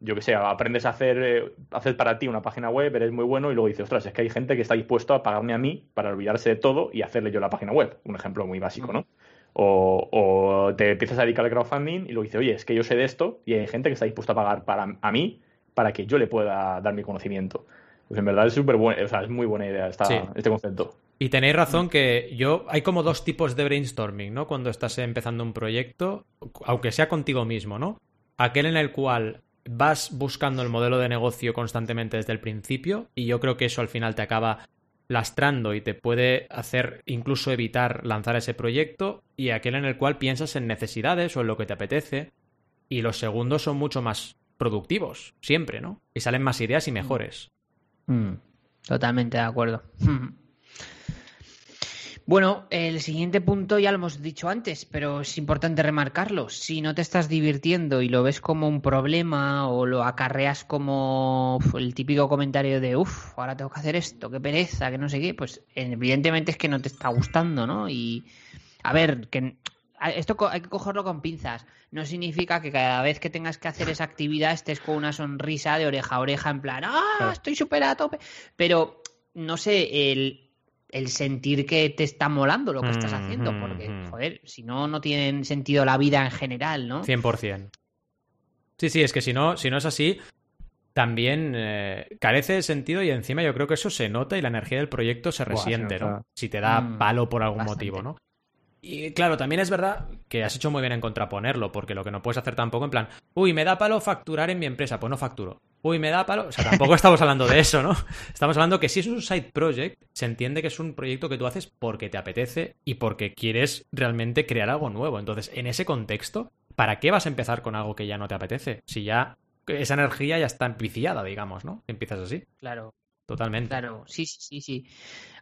yo que sé, aprendes a hacer, eh, hacer para ti una página web, eres muy bueno y luego dices, ostras, es que hay gente que está dispuesta a pagarme a mí para olvidarse de todo y hacerle yo la página web. Un ejemplo muy básico, ¿no? O, te empiezas a dedicar al crowdfunding y luego dices, oye, es que yo sé de esto y hay gente que está dispuesta a pagar para, a mí para que yo le pueda dar mi conocimiento. Pues en verdad es súper bueno, o sea, es muy buena idea este concepto. Y tenéis razón que yo hay como dos tipos de brainstorming, ¿no? Cuando estás empezando un proyecto, aunque sea contigo mismo, ¿no? Aquel en el cual vas buscando el modelo de negocio constantemente desde el principio y yo creo que eso al final te acaba lastrando y te puede hacer incluso evitar lanzar ese proyecto y aquel en el cual piensas en necesidades o en lo que te apetece y los segundos son mucho más productivos, siempre, ¿no? Y salen más ideas y mejores. Mm, totalmente de acuerdo. Bueno, el siguiente punto ya lo hemos dicho antes, pero es importante remarcarlo. Si no te estás divirtiendo y lo ves como un problema o lo acarreas como el típico comentario de, uff, ahora tengo que hacer esto, qué pereza, que no sé qué, pues evidentemente es que no te está gustando, ¿no? Y a ver, que esto hay que cogerlo con pinzas. No significa que cada vez que tengas que hacer esa actividad estés con una sonrisa de oreja a oreja en plan, ah, estoy súper a tope. Pero, no sé, el, el sentir que te está molando lo que estás haciendo, porque, joder, si no, no tiene sentido la vida en general, ¿no? 100%. Sí, sí, es que si no, si no es así, también eh, carece de sentido y encima yo creo que eso se nota y la energía del proyecto se resiente, ¿no? Si te da mm, palo por algún motivo, ¿no? Y claro, también es verdad que has hecho muy bien en contraponerlo, porque lo que no puedes hacer tampoco en plan, uy, me da palo facturar en mi empresa, pues no facturo. Uy, me da palo. O sea, tampoco estamos hablando de eso, ¿no? Estamos hablando que si es un side project, se entiende que es un proyecto que tú haces porque te apetece y porque quieres realmente crear algo nuevo. Entonces, en ese contexto, ¿para qué vas a empezar con algo que ya no te apetece? Si ya esa energía ya está empiciada, digamos, ¿no? Empiezas así. Claro. Totalmente. Claro, sí, sí, sí, sí.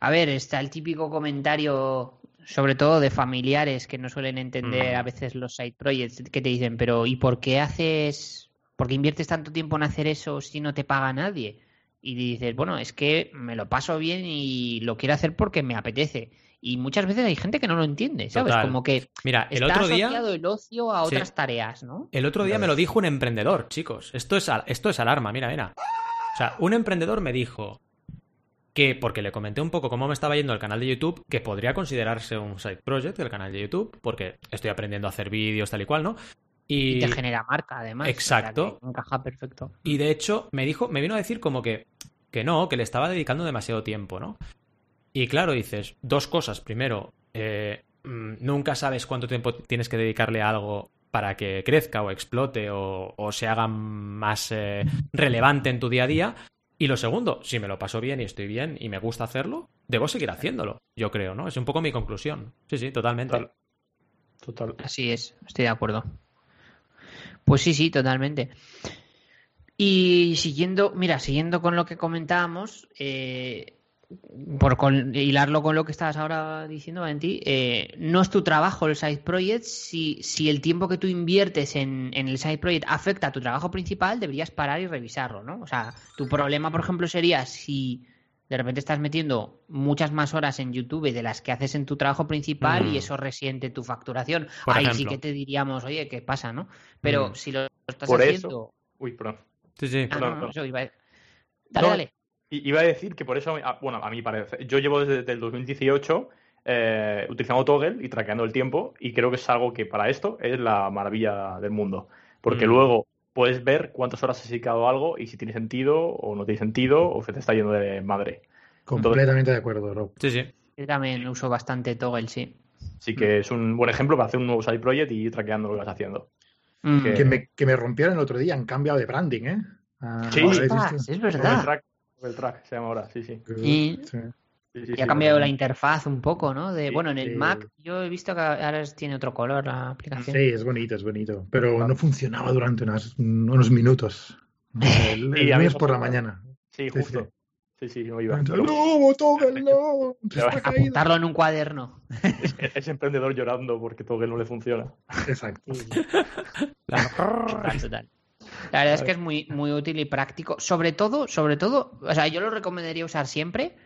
A ver, está el típico comentario sobre todo de familiares que no suelen entender a veces los side projects, que te dicen, pero ¿y por qué haces, por qué inviertes tanto tiempo en hacer eso si no te paga nadie? Y dices, bueno, es que me lo paso bien y lo quiero hacer porque me apetece. Y muchas veces hay gente que no lo entiende, ¿sabes? Como que Mira, el otro día el ocio a otras tareas, ¿no? El otro día me lo dijo un emprendedor, chicos. Esto es esto es alarma, mira, mira. O sea, un emprendedor me dijo que, porque le comenté un poco cómo me estaba yendo el canal de YouTube, que podría considerarse un side project el canal de YouTube, porque estoy aprendiendo a hacer vídeos tal y cual, ¿no? Y, te genera marca, además. Exacto. encaja perfecto. Y de hecho, me dijo, me vino a decir como que, que no, que le estaba dedicando demasiado tiempo, ¿no? Y claro, dices, dos cosas. Primero, eh, mm, nunca sabes cuánto tiempo tienes que dedicarle a algo para que crezca o explote o, se haga más eh, relevante en tu día a día. Y lo segundo, si me lo paso bien y estoy bien y me gusta hacerlo, debo seguir haciéndolo, yo creo, ¿no? Es un poco mi conclusión. Sí, sí, totalmente. Total. Así es, estoy de acuerdo. Pues sí, sí, totalmente. Y siguiendo, mira, siguiendo con lo que comentábamos, eh, por hilarlo con lo que estabas ahora diciendo, Valentín, eh, no es tu trabajo el side project. Si, si el tiempo que tú inviertes en, el side project afecta a tu trabajo principal, deberías parar y revisarlo, ¿no? O sea, tu problema, por ejemplo, sería si de repente estás metiendo muchas más horas en YouTube de las que haces en tu trabajo principal y mm. eso resiente tu facturación. Ahí sí que te diríamos, oye, ¿qué pasa, no? Pero mm. si lo estás haciendo... Uy, perdón. Sí, sí. Ah, dale, dale. Iba a decir que por eso, bueno, a mí parece, yo llevo desde el 2018 eh, utilizando Toggle y traqueando el tiempo y creo que es algo que para esto es la maravilla del mundo. Porque mm. luego puedes ver cuántas horas has dedicado algo y si tiene sentido o no tiene sentido o se te está yendo de madre. Completamente de acuerdo, Rob. Sí, sí. Yo también uso bastante Toggle, sí. Sí que es un buen ejemplo para hacer un nuevo side project y ir traqueando lo que vas haciendo. Mm. Que... me, que me rompieron el otro día, han cambiado de branding, ¿eh? Ah, sí, es verdad. El track se llama ahora, sí, sí. Y, ha cambiado la interfaz un poco, ¿no? De, bueno, en el Mac yo he visto que ahora tiene otro color la aplicación. Sí, es bonito, es bonito. Pero no funcionaba durante unos minutos. El, el es por la mañana. Sí, justo. Sí, sí, no iba. No, Toggle, no. Apuntarlo en un cuaderno. Es, emprendedor llorando porque Toggle no le funciona. Exacto. total. La verdad es que es muy, muy útil y práctico. Sobre todo, sobre todo, o sea, yo lo recomendaría usar siempre,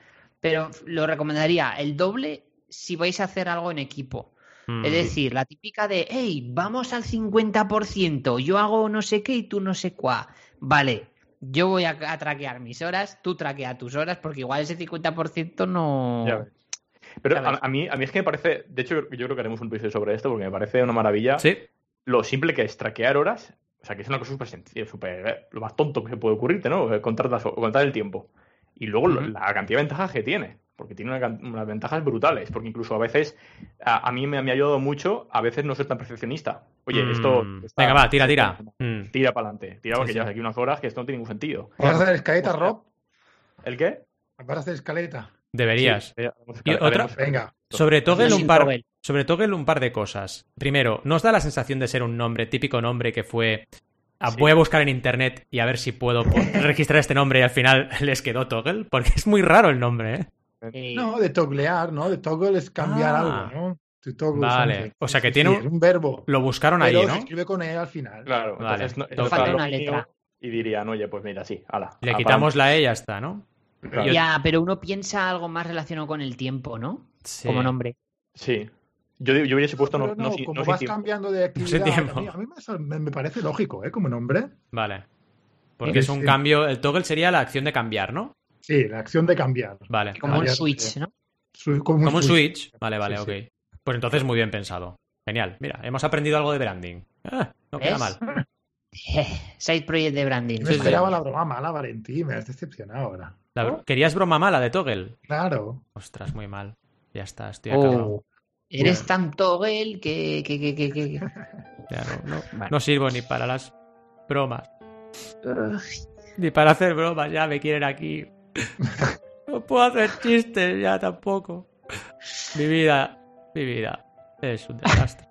pero lo recomendaría el doble si vais a hacer algo en equipo. Es mm. decir, la típica de, hey, vamos al 50%, yo hago no sé qué y tú no sé cuá. Vale, yo voy a, traquear mis horas, tú traquea tus horas, porque igual ese 50% no... Pero a, mí, a mí es que me parece, de hecho yo creo que haremos un episodio sobre esto porque me parece una maravilla ¿Sí? lo simple que es traquear horas o sea, que es una cosa súper sencilla, súper, eh, lo más tonto que se puede ocurrirte, ¿no? Eh, contar, contar el tiempo. Y luego la cantidad de ventajas que tiene, porque tiene unas ventajas brutales, porque incluso a veces, a, mí me, ha ayudado mucho a veces no ser tan perfeccionista. Oye, esto... Mm. Venga, va, tira, tira. Mm. Tira para adelante, tira porque llevas aquí unas horas que esto no tiene ningún sentido. ¿Vas a hacer escaleta, Rob? ¿El qué? ¿Vas a hacer escaleta? Deberías. y otra, venga. Sobre todo un par, sobre todo un par de cosas. Primero, ¿nos da la sensación de ser un nombre, típico nombre que fue ah, Voy a buscar en internet y a ver si puedo registrar este nombre y al final les quedó Toggle, porque es muy raro el nombre, ¿eh? no, de toglear, ¿no? De toggle es cambiar ah. algo, ¿no? vale, o sea que tiene un, verbo. Lo buscaron ahí, ¿no? Se escribe con E al final. Claro, vale. falta una letra. Y dirían, oye, pues mira, sí, ala. Le quitamos la E y ya está, ¿no? Ya, pero uno piensa algo más relacionado con el tiempo, ¿no? Como nombre. Sí. Yo, yo hubiese puesto no, no, como vas cambiando de actividad, a mí, me, parece lógico, ¿eh? Como nombre. Vale. Porque es un cambio, el toggle sería la acción de cambiar, ¿no? Sí, la acción de cambiar. Vale. Como un switch, ¿no? como, un switch. Vale, vale, ok. Pues entonces muy bien pensado. Genial. Mira, hemos aprendido algo de branding. Ah, no queda mal. Side project de branding. Me esperaba la broma mala, Valentín. Me has decepcionado ahora. ¿Querías broma mala de Toggle? Claro. Ostras, muy mal. Ya está, estoy acabado. Oh, eres tan Toggle que... que, que, que, no, sirvo ni para las bromas. Ni para hacer bromas, ya me quieren aquí. no puedo hacer chistes ya tampoco. Mi vida, mi vida es un desastre.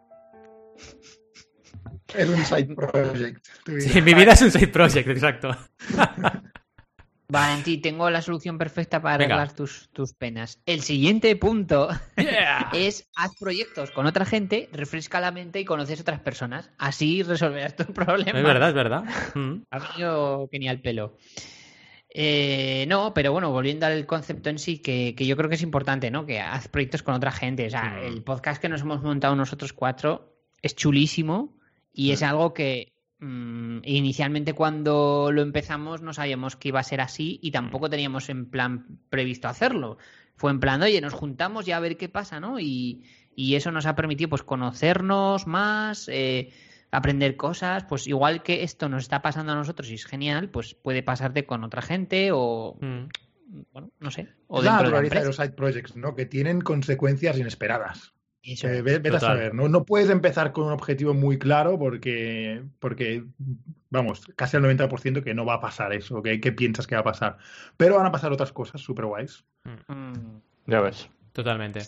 Es un side project. Sí, mi vida es un side project, exacto. Valentín, tengo la solución perfecta para arreglar tus, tus, penas. El siguiente punto es haz proyectos con otra gente, refresca la mente y conoces otras personas. Así resolverás tus problemas. Es verdad, es verdad. Mm. Ha venido genial pelo. Eh, no, pero bueno, volviendo al concepto en sí, que, yo creo que es importante, ¿no? Que haz proyectos con otra gente. O sea, mm. el podcast que nos hemos montado nosotros cuatro es chulísimo y es algo que mm, inicialmente cuando lo empezamos no sabíamos que iba a ser así y tampoco teníamos en plan previsto hacerlo. Fue en plan, oye, nos juntamos y a ver qué pasa, ¿no? Y, y eso nos ha permitido pues conocernos más, eh, aprender cosas, pues igual que esto nos está pasando a nosotros y es genial, pues puede pasarte con otra gente o... Mm. Bueno, no sé. O Es la dentro de la naturaleza de empresa. los side projects, ¿no? Que tienen consecuencias inesperadas. Eso. Eh, a saber, ¿no? No puedes empezar con un objetivo muy claro porque, porque vamos, casi al 90% que no va a pasar eso, que, que piensas que va a pasar. Pero van a pasar otras cosas súper guays. Mm. Ya ves. Totalmente.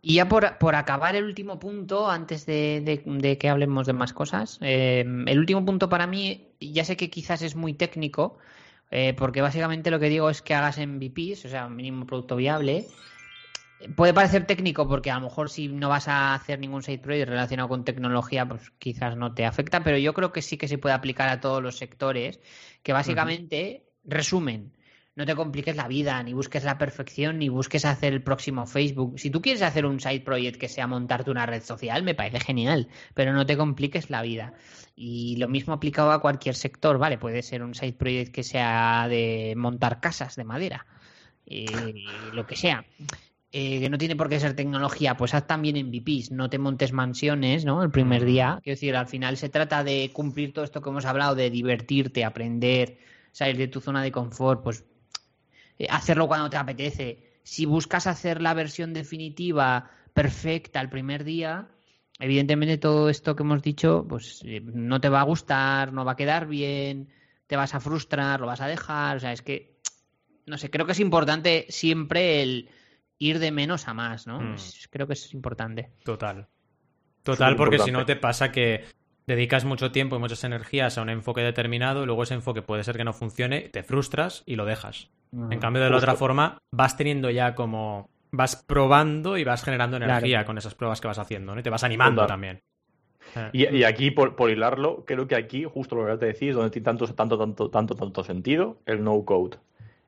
Y ya por, por acabar el último punto, antes de, de- de que hablemos de más cosas, eh, el último punto para mí, ya sé que quizás es muy técnico, eh, porque básicamente lo que digo es que hagas MVPs, o sea, mínimo producto viable. Puede parecer técnico porque a lo mejor si no vas a hacer ningún side project relacionado con tecnología, pues quizás no te afecta, pero yo creo que sí que se puede aplicar a todos los sectores, que básicamente resumen, no te compliques la vida, ni busques la perfección, ni busques hacer el próximo Facebook. Si tú quieres hacer un side project que sea montarte una red social, me parece genial, pero no te compliques la vida. Y lo mismo aplicado a cualquier sector, ¿vale? Puede ser un side project que sea de montar casas de madera, eh, lo que sea. Eh, que no tiene por qué ser tecnología, pues haz también MVPs, no te montes mansiones, ¿no? El primer día. Quiero decir, al final se trata de cumplir todo esto que hemos hablado, de divertirte, aprender, salir de tu zona de confort, pues eh, hacerlo cuando te apetece. Si buscas hacer la versión definitiva perfecta el primer día, evidentemente todo esto que hemos dicho, pues eh, no te va a gustar, no va a quedar bien, te vas a frustrar, lo vas a dejar, o sea, es que, no sé, creo que es importante siempre el ir de menos a más, ¿no? Mm. Es- creo que es importante. Total. Total, porque si no te pasa que dedicas mucho tiempo y muchas energías a un enfoque determinado y luego ese enfoque puede ser que no funcione, te frustras y lo dejas. En cambio, de la Justo. otra forma, vas teniendo ya como. vas probando y vas generando Claro. energía con esas pruebas que vas haciendo, ¿no? Y te vas animando Total. también. Y, y aquí, por, por hilarlo, creo que aquí, justo lo que te decís, donde tiene tanto, tanto, tanto, tanto, tanto sentido, el no code.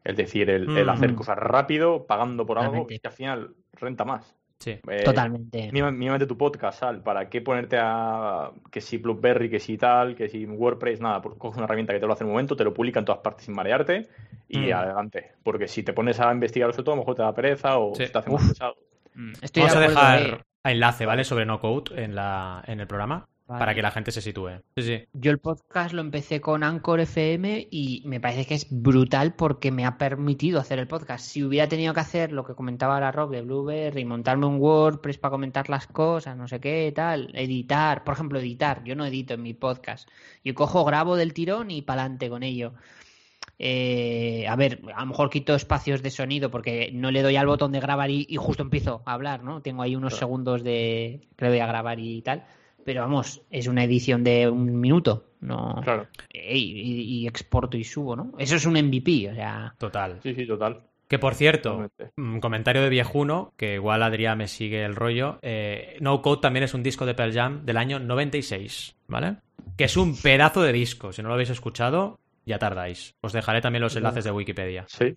Es decir, el, el Mm. hacer cosas rápido, pagando por algo, Totalmente. que al final renta más. Sí. Eh, Totalmente. Mírame mírame tu podcast, Sal. ¿Para qué ponerte a que si Blueberry, que si tal, que si WordPress? Nada, pues coges una herramienta que te lo hace en un momento, te lo publica en todas partes sin marearte y Mm. adelante. Porque si te pones a investigar sobre todo, a lo mejor te da pereza o Sí. te hace más pesado. Mm, Estoy Vamos a de dejar eh. enlace, ¿vale? Sobre no code en, la, en el programa Vale. para que la gente se sitúe. Sí, sí. Yo el podcast lo empecé con Anchor FM y me parece que es brutal porque me ha permitido hacer el podcast. Si hubiera tenido que hacer lo que comentaba la Rob de Blueberry, montarme un WordPress para comentar las cosas, no sé qué, tal, editar, por ejemplo, editar. Yo no edito en mi podcast. Yo cojo, grabo del tirón y para adelante con ello. Eh, a ver, a lo mejor quito espacios de sonido porque no le doy al botón de grabar y, y justo empiezo a hablar, ¿no? Tengo ahí unos segundos de que le doy a grabar y tal. Pero vamos, es una edición de un minuto, no. Claro. Eh, Y, y- y exporto y subo, ¿no? Eso es un MVP, o sea. Total. Sí, sí, total. Que por cierto, un comentario de viejuno, que igual Adrián me sigue el rollo. eh, no Code también es un disco de Pearl Jam del año 96, ¿vale? Que es un pedazo de disco. Si no lo habéis escuchado, ya tardáis. Os dejaré también los enlaces de Wikipedia. Sí.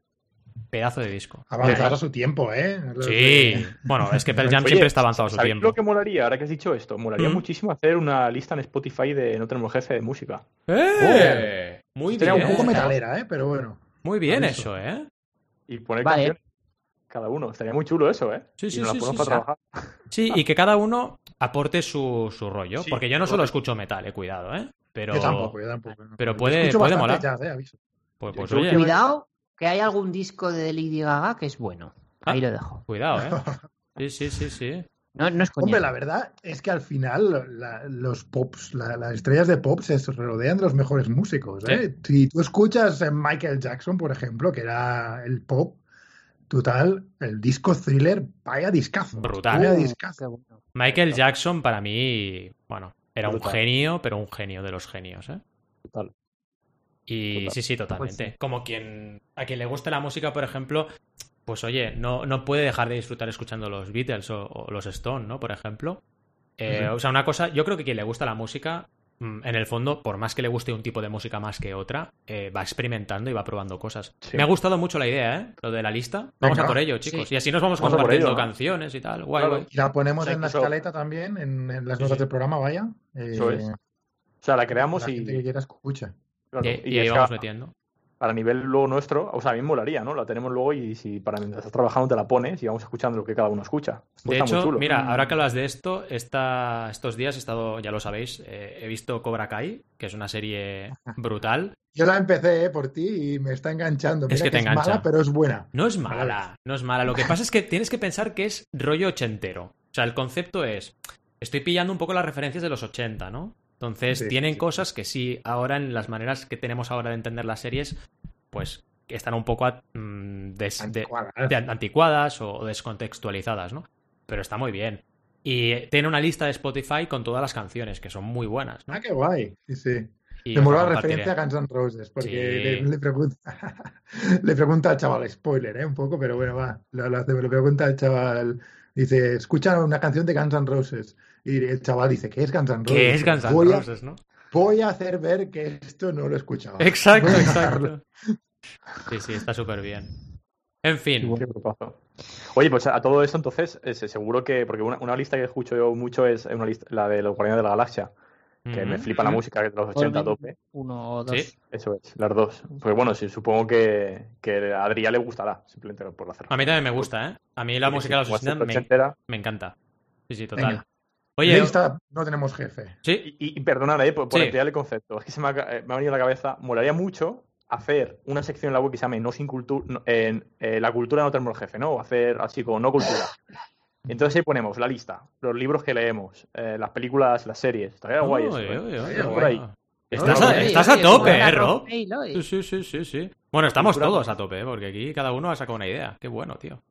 Pedazo de disco. Avanzar a su tiempo, ¿eh? Sí. Bueno, es que Pearl Jam Oye, siempre está avanzado a su ¿sabéis tiempo. lo que molaría, ahora que has dicho esto? Molaría Mm. muchísimo hacer una lista en Spotify de No tenemos jefe de música. ¡Eh! Muy Sería bien. Un poco ¿eh? metalera, ¿eh? Pero bueno. Muy bien eso, ¿eh? Y poner Vale. canciones cada uno. Estaría muy chulo eso, ¿eh? Sí, Y sí, nos las sí, ponemos sí, para sí. trabajar. Sí, y que cada uno aporte su, su rollo. Sí, porque yo no solo escucho metal, eh, cuidado, ¿eh? Pero, Yo tampoco, yo tampoco. pero puede- puede molar. jazz, eh, aviso. pues, pues Yo oye, Cuidado, que hay algún disco de Lady Gaga que es bueno. Ah. Ahí lo dejo. cuidado, ¿eh? Sí, sí, sí, sí. No, no es coña. Hombre, la verdad es que al final la- los pops, la- las estrellas de pop se rodean de los mejores músicos. ¿eh? Si tú escuchas a Michael Jackson, por ejemplo, que era el pop total, el disco thriller, vaya discazo. Brutal. Vaya Uh, discazo. bueno. Michael Jackson para mí, bueno, era un genio, pero un genio de los genios, ¿eh? Total. Y Total. sí, sí, totalmente. Pues sí. Como quien a quien le guste la música, por ejemplo, pues oye, no, no puede dejar de disfrutar escuchando los Beatles o, o los Stone, ¿no? Por ejemplo. Eh. O sea, una cosa, yo creo que quien le gusta la música, mm, en el fondo, por más que le guste un tipo de música más que otra, eh, va experimentando y va probando cosas. Sí. Me ha gustado mucho la idea, ¿eh? Lo de la lista. Vamos Venga. a por ello, chicos. Sí. Y así nos vamos compartiendo ello, ¿no? canciones y tal. Guay, Claro. guay. La ponemos O sea, en la escaleta también, en, en las notas sí. del programa, vaya. Eh, Eso es. O sea, la creamos La y. gente que quiera escucha. Claro, y, ahí vamos metiendo. para nivel luego nuestro, o sea, a mí me molaría, ¿no? La tenemos luego y si para mientras estás trabajando te la pones y vamos escuchando lo que cada uno escucha. De hecho, chulo. mira, ahora que hablas de esto, esta, estos días he estado, ya lo sabéis, eh, he visto Cobra Kai, que es una serie brutal. Yo la empecé eh, por ti y me está enganchando. Es que te es engancha. mala, pero es buena. No es mala, no es mala. Lo que pasa es que tienes que pensar que es rollo ochentero. O sea, el concepto es, estoy pillando un poco las referencias de los 80, ¿no? Entonces, Sí, tienen sí. cosas que sí, ahora en las maneras que tenemos ahora de entender las series, pues están un poco mm, des- de- Anticuada, de anticuadas o descontextualizadas, ¿no? Pero está muy bien. Y tiene una lista de Spotify con todas las canciones, que son muy buenas, ¿no? Ah, qué guay. Sí, sí. Y Me mola la referencia a Guns N' Roses, porque Sí. le, le pregunta, le pregunta al chaval, spoiler, ¿eh? Un poco, pero bueno, va. Lo, lo le pregunta al chaval, dice, escucha una canción de Guns N' Roses. Y el chaval dice, ¿qué es Guns N' Roses? Que es Guns N' Roses, ¿no? voy a hacer ver que esto no lo he escuchado. Exacto, exacto. Sí, sí, está súper bien. En fin. Oye, pues a todo esto entonces, es- seguro que, porque una, una lista que escucho yo mucho es una lista, la de los Guardianes de la Galaxia, que me flipa la música de los 80 a tope. Uno o dos. Sí. Eso es, las dos. Pues bueno, sí, supongo que, que a Adrián le gustará, simplemente por hacer. A mí también me gusta, ¿eh? A mí la música de los 80 me, me encanta. Sí, sí, total. Venga. Oye, Lista, no tenemos jefe. sí, Y, y perdonad, eh, por, por Sí. ampliar el concepto. Es que se me ha, eh, me ha venido a la cabeza. Molaría mucho hacer una sección en la web que se llame no sin cultura, en eh, la cultura no tenemos jefe, ¿no? O hacer así como no cultura. Entonces ahí ponemos la lista, los libros que leemos, eh, las películas, las series. Estaría guay eso. Oye, ¿eh? oye, oye, Por oye. ahí. Estás, a, estás tope, ¿eh, Rob? Sí, sí, sí, sí, sí. Bueno, estamos todos a tope, ¿eh? porque aquí cada uno ha sacado una idea. Qué bueno, tío.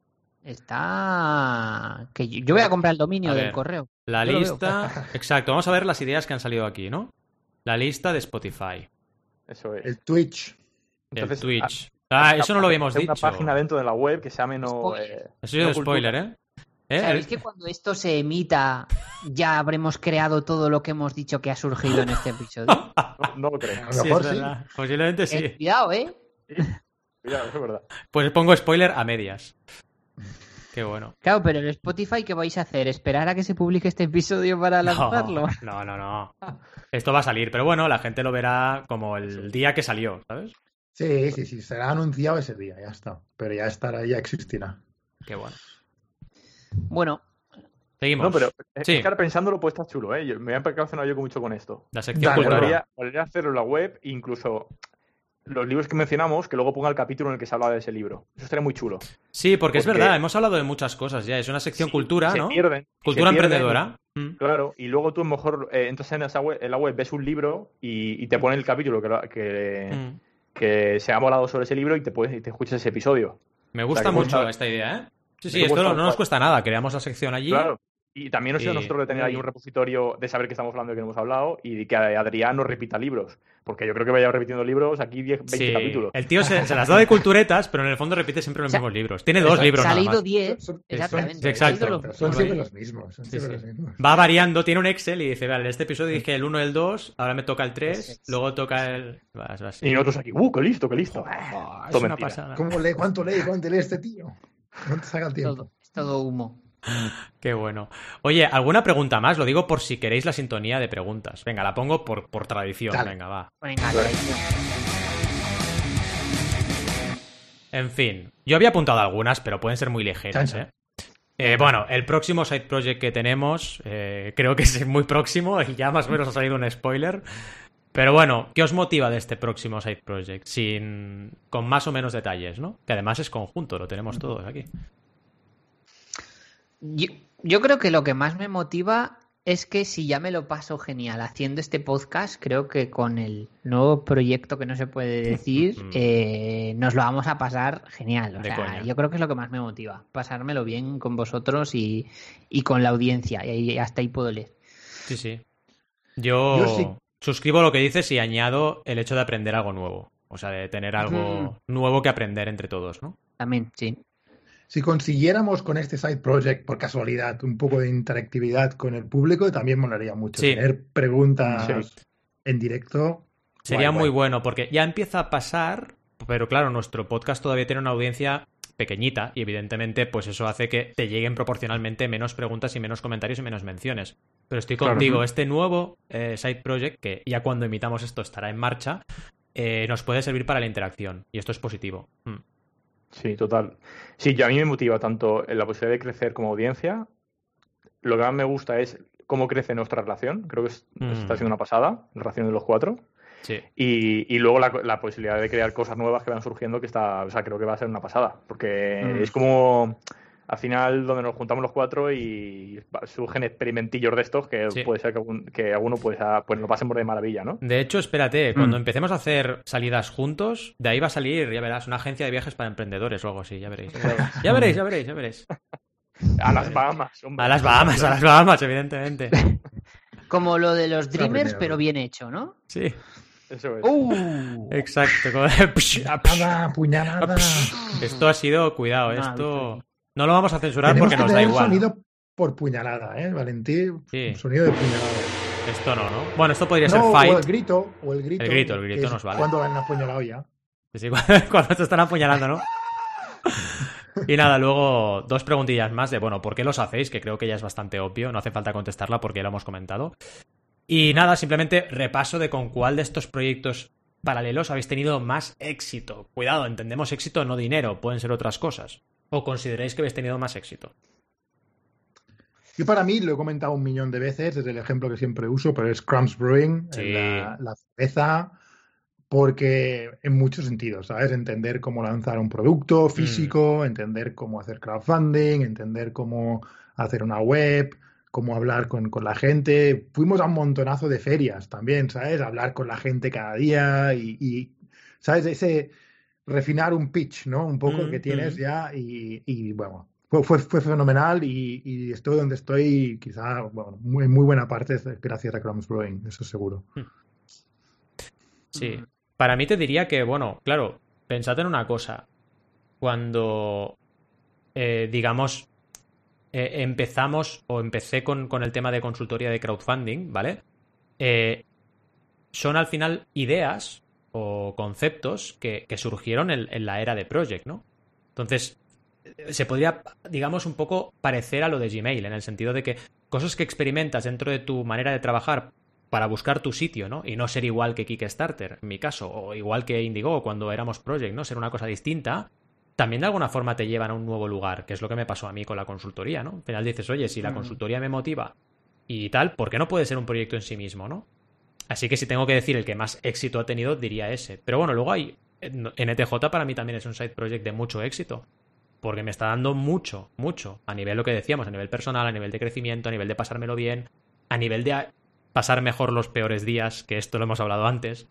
Está. Que yo voy a comprar el dominio A del ver. correo. La Yo lista. Exacto, vamos a ver las ideas que han salido aquí, ¿no? La lista de Spotify, Eso es. El Twitch. el Entonces, Twitch. Ah, eso no lo habíamos dicho. una página dentro de la web que se llame no. Eh, Eso es no spoiler, ¿eh? ¿Eh? ¿Sabéis que cuando esto se emita ya habremos creado todo lo que hemos dicho que ha surgido en este episodio? no, no lo creo. A lo Sí, mejor es sí. verdad. Posiblemente Eh, sí. cuidado, ¿eh? Cuidado, eso es verdad. Pues pongo spoiler a medias. Qué bueno. Claro, pero el Spotify, ¿qué vais a hacer? ¿Esperar a que se publique este episodio para lanzarlo? No, no, no. Esto va a salir, pero bueno, la gente lo verá como el día que salió, ¿sabes? Sí, sí, sí. Será anunciado ese día, ya está. Pero ya estará, ya existirá. Qué bueno. Bueno, Seguimos. No, pero es Sí. que ahora pensándolo, pues está chulo, ¿eh? Yo- me voy a yo mucho con esto. La sección Dale, cultural. Podría, podría hacerlo en la web, incluso los libros que mencionamos, que luego ponga el capítulo en el que se habla de ese libro. Eso estaría muy chulo. Sí, porque, es verdad, hemos hablado de muchas cosas ya. Es una sección Sí, cultura, se ¿no? pierden, Cultura se pierden, emprendedora. Mm. Claro, y luego tú a lo mejor eh, entras en, esa web, en la web, ves un libro y, y te pone el capítulo que, Mm. que se ha hablado sobre ese libro y te, puedes, y te escuchas ese episodio. Me gusta mucho cuesta- esta idea, ¿eh? Sí, sí, esto no, no nos cuesta nada. Creamos la sección allí. Claro. Y también nos sirve a Y- nosotros de tener ahí un repositorio de saber que estamos hablando y que no hemos hablado y de que Adrián nos repita libros. Porque yo creo que vaya repitiendo libros aquí 10, 20 Sí. capítulos. El tío se, se las da de culturetas, pero en el fondo repite siempre los O sea, mismos libros. Tiene dos libros se ha leído más. 10. Son- son- Exactamente. Exacto. Los- son siempre los mismos. Son Sí, siempre sí. los mismos. Va variando, tiene un Excel y dice, vale, en este episodio dije el 1 y el 2, ahora me toca el 3, Perfecto. luego toca el... Vas, vas. Y nosotros aquí, ¡uh, qué listo, qué listo! Oh, es una pasada. ¿Cómo lee? ¿Cuánto lee? ¿Cuánto lee este tío? ¿Cuánto saca el tiempo? todo, es todo humo. Qué bueno. Oye, ¿alguna pregunta más? Lo digo por si queréis la sintonía de preguntas. Venga, la pongo por, por tradición. Dale. Venga, va. Venga. En fin, yo había apuntado algunas, pero pueden ser muy ligeras, ¿eh? Eh, bueno, el próximo side project que tenemos, eh, creo que es muy próximo y ya más o menos ha salido un spoiler. Pero bueno, ¿qué os motiva de este próximo side project? Sin, con más o menos detalles, ¿no? Que además es conjunto, lo tenemos todos aquí. Yo, yo creo que lo que más me motiva es que si ya me lo paso genial haciendo este podcast, creo que con el nuevo proyecto que no se puede decir, eh, nos lo vamos a pasar genial. O sea, coña. yo creo que es lo que más me motiva, pasármelo bien con vosotros y, y con la audiencia. Y ahí- hasta ahí puedo leer. Sí, sí. Yo, Yo sí. suscribo lo que dices y añado el hecho de aprender algo nuevo. O sea, de tener algo nuevo que aprender entre todos, ¿no? También, sí. Si consiguiéramos con este side project, por casualidad, un poco de interactividad con el público, también molaría mucho. Sí. Tener preguntas Sí. en directo. Sería Guay, muy guay. bueno porque ya empieza a pasar, pero claro, nuestro podcast todavía tiene una audiencia pequeñita y evidentemente pues eso hace que te lleguen proporcionalmente menos preguntas y menos comentarios y menos menciones. Pero estoy contigo, este nuevo eh, side project, que ya cuando emitamos esto estará en marcha, eh, nos puede servir para la interacción. Y esto es positivo. Mm. Sí, total. Sí, yo a mí me motiva tanto en la posibilidad de crecer como audiencia. Lo que más me gusta es cómo crece nuestra relación. Creo que está mm. siendo una pasada, la relación de los cuatro. Sí. Y, luego la, posibilidad de crear cosas nuevas que van surgiendo, que está, o sea, creo que va a ser una pasada. Porque mm. es como al final donde nos juntamos los cuatro y surgen experimentillos de estos que puede ser que, alguno pues, pues lo pasemos de maravilla, ¿no? De hecho, espérate, cuando mm. empecemos a hacer salidas juntos, de ahí va a salir, ya verás, una agencia de viajes para emprendedores o algo así, ya veréis. ya veréis, ya veréis, ya veréis. A las Bahamas, A las Bahamas, a las Bahamas, evidentemente. Como lo de los Dreamers, pero bien hecho, ¿no? Sí. Eso es. Uh. Exacto. puñalada. Esto ha sido, cuidado, esto. No lo vamos a censurar porque nos da igual. sonido por puñalada, ¿eh, Valentín? Sí. sonido de puñalada. Esto no, ¿no? Bueno, esto podría ser fight. O el grito, o el grito. El grito, el grito nos vale. Cuando han apuñalado ya. Sí, cuando te están apuñalando, ¿no? Y nada, luego dos preguntillas más de, bueno, ¿por qué los hacéis? Que creo que ya es bastante obvio, no hace falta contestarla porque ya lo hemos comentado. Y nada, simplemente repaso de con cuál de estos proyectos paralelos habéis tenido más éxito. Cuidado, entendemos éxito, no dinero, pueden ser otras cosas. ¿O consideráis que habéis tenido más éxito? Yo para mí, lo he comentado un millón de veces, desde el ejemplo que siempre uso, pero es Crumbs Brewing, la, cerveza, porque en muchos sentidos, ¿sabes? Entender cómo lanzar un producto físico, mm. entender cómo hacer crowdfunding, entender cómo hacer una web, cómo hablar con, la gente. Fuimos a un montonazo de ferias también, ¿sabes? Hablar con la gente cada día y, y ¿sabes? Ese refinar un pitch, ¿no? Un poco que tienes ya y, bueno, fue, fue, fenomenal y, estoy donde estoy, quizá, bueno, muy, muy buena parte gracias a Crumbs Brewing, eso seguro. Hmm. Sí, para mí te diría que, bueno, claro, pensad en una cosa. Cuando, eh, digamos, eh, empezamos o empecé con, con, el tema de consultoría de crowdfunding, ¿vale? Eh, son al final ideas o conceptos que, surgieron en, la era de Project, ¿no? Entonces, se podría, digamos, un poco parecer a lo de Gmail, en el sentido de que cosas que experimentas dentro de tu manera de trabajar para buscar tu sitio, ¿no? Y no ser igual que Kickstarter, en mi caso, o igual que Indigo cuando éramos Project, ¿no? Ser una cosa distinta, también de alguna forma te llevan a un nuevo lugar, que es lo que me pasó a mí con la consultoría, ¿no? Al final dices, oye, si la mm. consultoría me motiva y tal, ¿por qué no puede ser un proyecto en sí mismo, ¿no? Así que si tengo que decir el que más éxito ha tenido, diría ese. Pero bueno, luego hay. NTJ para mí también es un side project de mucho éxito. Porque me está dando mucho, mucho. A nivel lo que decíamos, a nivel personal, a nivel de crecimiento, a nivel de pasármelo bien, a nivel de pasar mejor los peores días, que esto lo hemos hablado antes.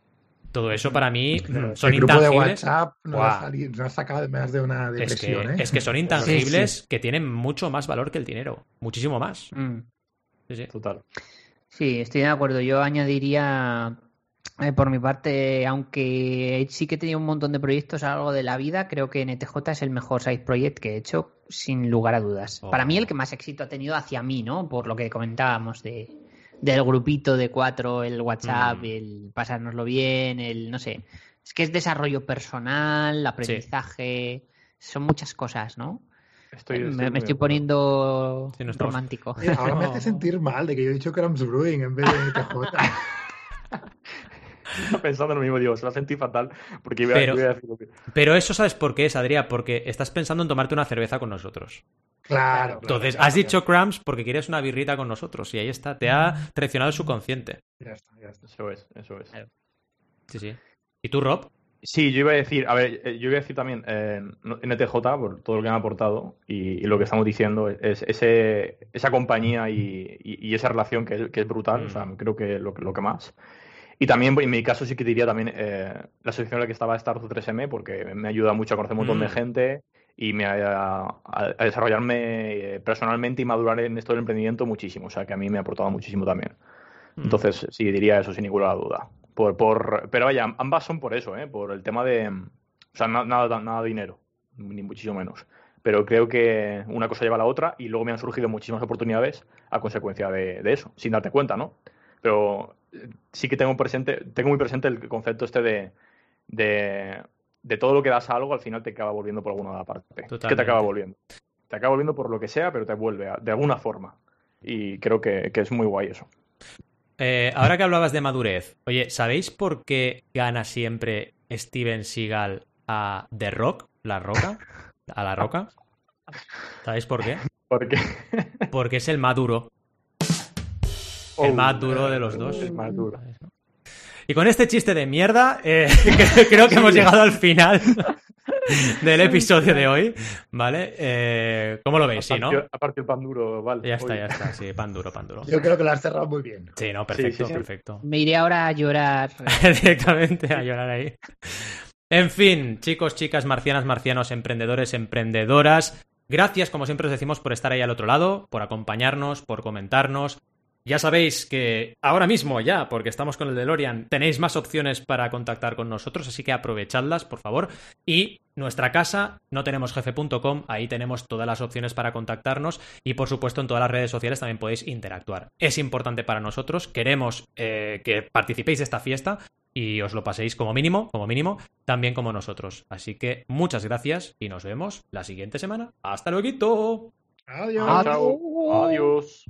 Todo eso para mí son el grupo de WhatsApp no ha, sacado más de una depresión. Es que, ¿eh? es que son intangibles que tienen mucho más valor que el dinero. Muchísimo más. Mm. Sí, sí. Total. Sí, estoy de acuerdo. Yo añadiría, eh, por mi parte, aunque sí que he tenido un montón de proyectos a lo largo de la vida, creo que NTJ es el mejor side project que he hecho, sin lugar a dudas. Oh. Para mí, el que más éxito ha tenido hacia mí, ¿no? Por lo que comentábamos de, del grupito de cuatro, el WhatsApp, mm. el pasárnoslo bien, el no sé. Es que es desarrollo personal, aprendizaje, son muchas cosas, ¿no? Me, estoy poniendo romántico. ahora me hace sentir mal de que yo he dicho que era Brewing en vez de TJ. pensando en lo mismo, digo, se va a sentir fatal porque iba, pero, a decir lo Pero eso sabes por qué es, Adrián, porque estás pensando en tomarte una cerveza con nosotros. Claro. Entonces, has dicho Crumbs porque quieres una birrita con nosotros y ahí está, te ha traicionado el subconsciente. Ya está, ya está. Eso es, eso es. Sí, sí. ¿Y tú, Rob? Sí, yo iba a decir, a ver, eh, yo iba a decir también eh, NTJ por todo lo que han aportado y, lo que estamos diciendo es ese, esa compañía y, esa relación que es, brutal, o sea, mm. creo que lo, lo, que más. Y también, en mi caso, sí que diría también eh, la asociación en la que estaba Startup 3M porque me ayuda mucho a conocer un montón de mm. gente y me a, a, desarrollarme personalmente y madurar en esto del emprendimiento muchísimo, o sea, que a mí me ha aportado muchísimo también. Mm. Entonces, sí, diría eso sin ninguna duda. Por, por, pero vaya, ambas son por eso, ¿eh? por el tema de. O sea, nada, nada de dinero, ni muchísimo menos. Pero creo que una cosa lleva a la otra y luego me han surgido muchísimas oportunidades a consecuencia de, eso, sin darte cuenta, ¿no? Pero eh, sí que tengo presente, tengo muy presente el concepto este de, de, todo lo que das a algo, al final te acaba volviendo por alguna parte. ¿Qué te acaba volviendo? Te acaba volviendo por lo que sea, pero te vuelve de alguna forma. y creo que, es muy guay eso. Eh, ahora que hablabas de madurez, oye, ¿sabéis por qué gana siempre Steven Seagal a The Rock, la roca? ¿A la roca? ¿Sabéis por qué? ¿Por qué? Porque es el más duro. El más duro de los dos. El más duro. Y con este chiste de mierda, eh, creo que hemos llegado al final del episodio de hoy, ¿vale? Eh, ¿Cómo lo veis? Sí, ¿no? Aparte el pan duro, vale. Ya está, ya está, sí, pan duro, pan duro. Yo creo que lo has cerrado muy bien. Sí, no, perfecto, perfecto. Me iré ahora a llorar. Directamente a llorar ahí. En fin, chicos, chicas, marcianas, marcianos, emprendedores, emprendedoras. Gracias, como siempre os decimos, por estar ahí al otro lado, por acompañarnos, por comentarnos, ya sabéis que ahora mismo ya, porque estamos con el DeLorean, tenéis más opciones para contactar con nosotros, así que aprovechadlas, por favor. Y nuestra casa, no tenemos jefe.com, ahí tenemos todas las opciones para contactarnos y por supuesto en todas las redes sociales también podéis interactuar. Es importante para nosotros, queremos eh, que participéis de esta fiesta y os lo paséis como mínimo, como mínimo, también como nosotros. Así que muchas gracias y nos vemos la siguiente semana. Hasta luego. Adiós. Adiós.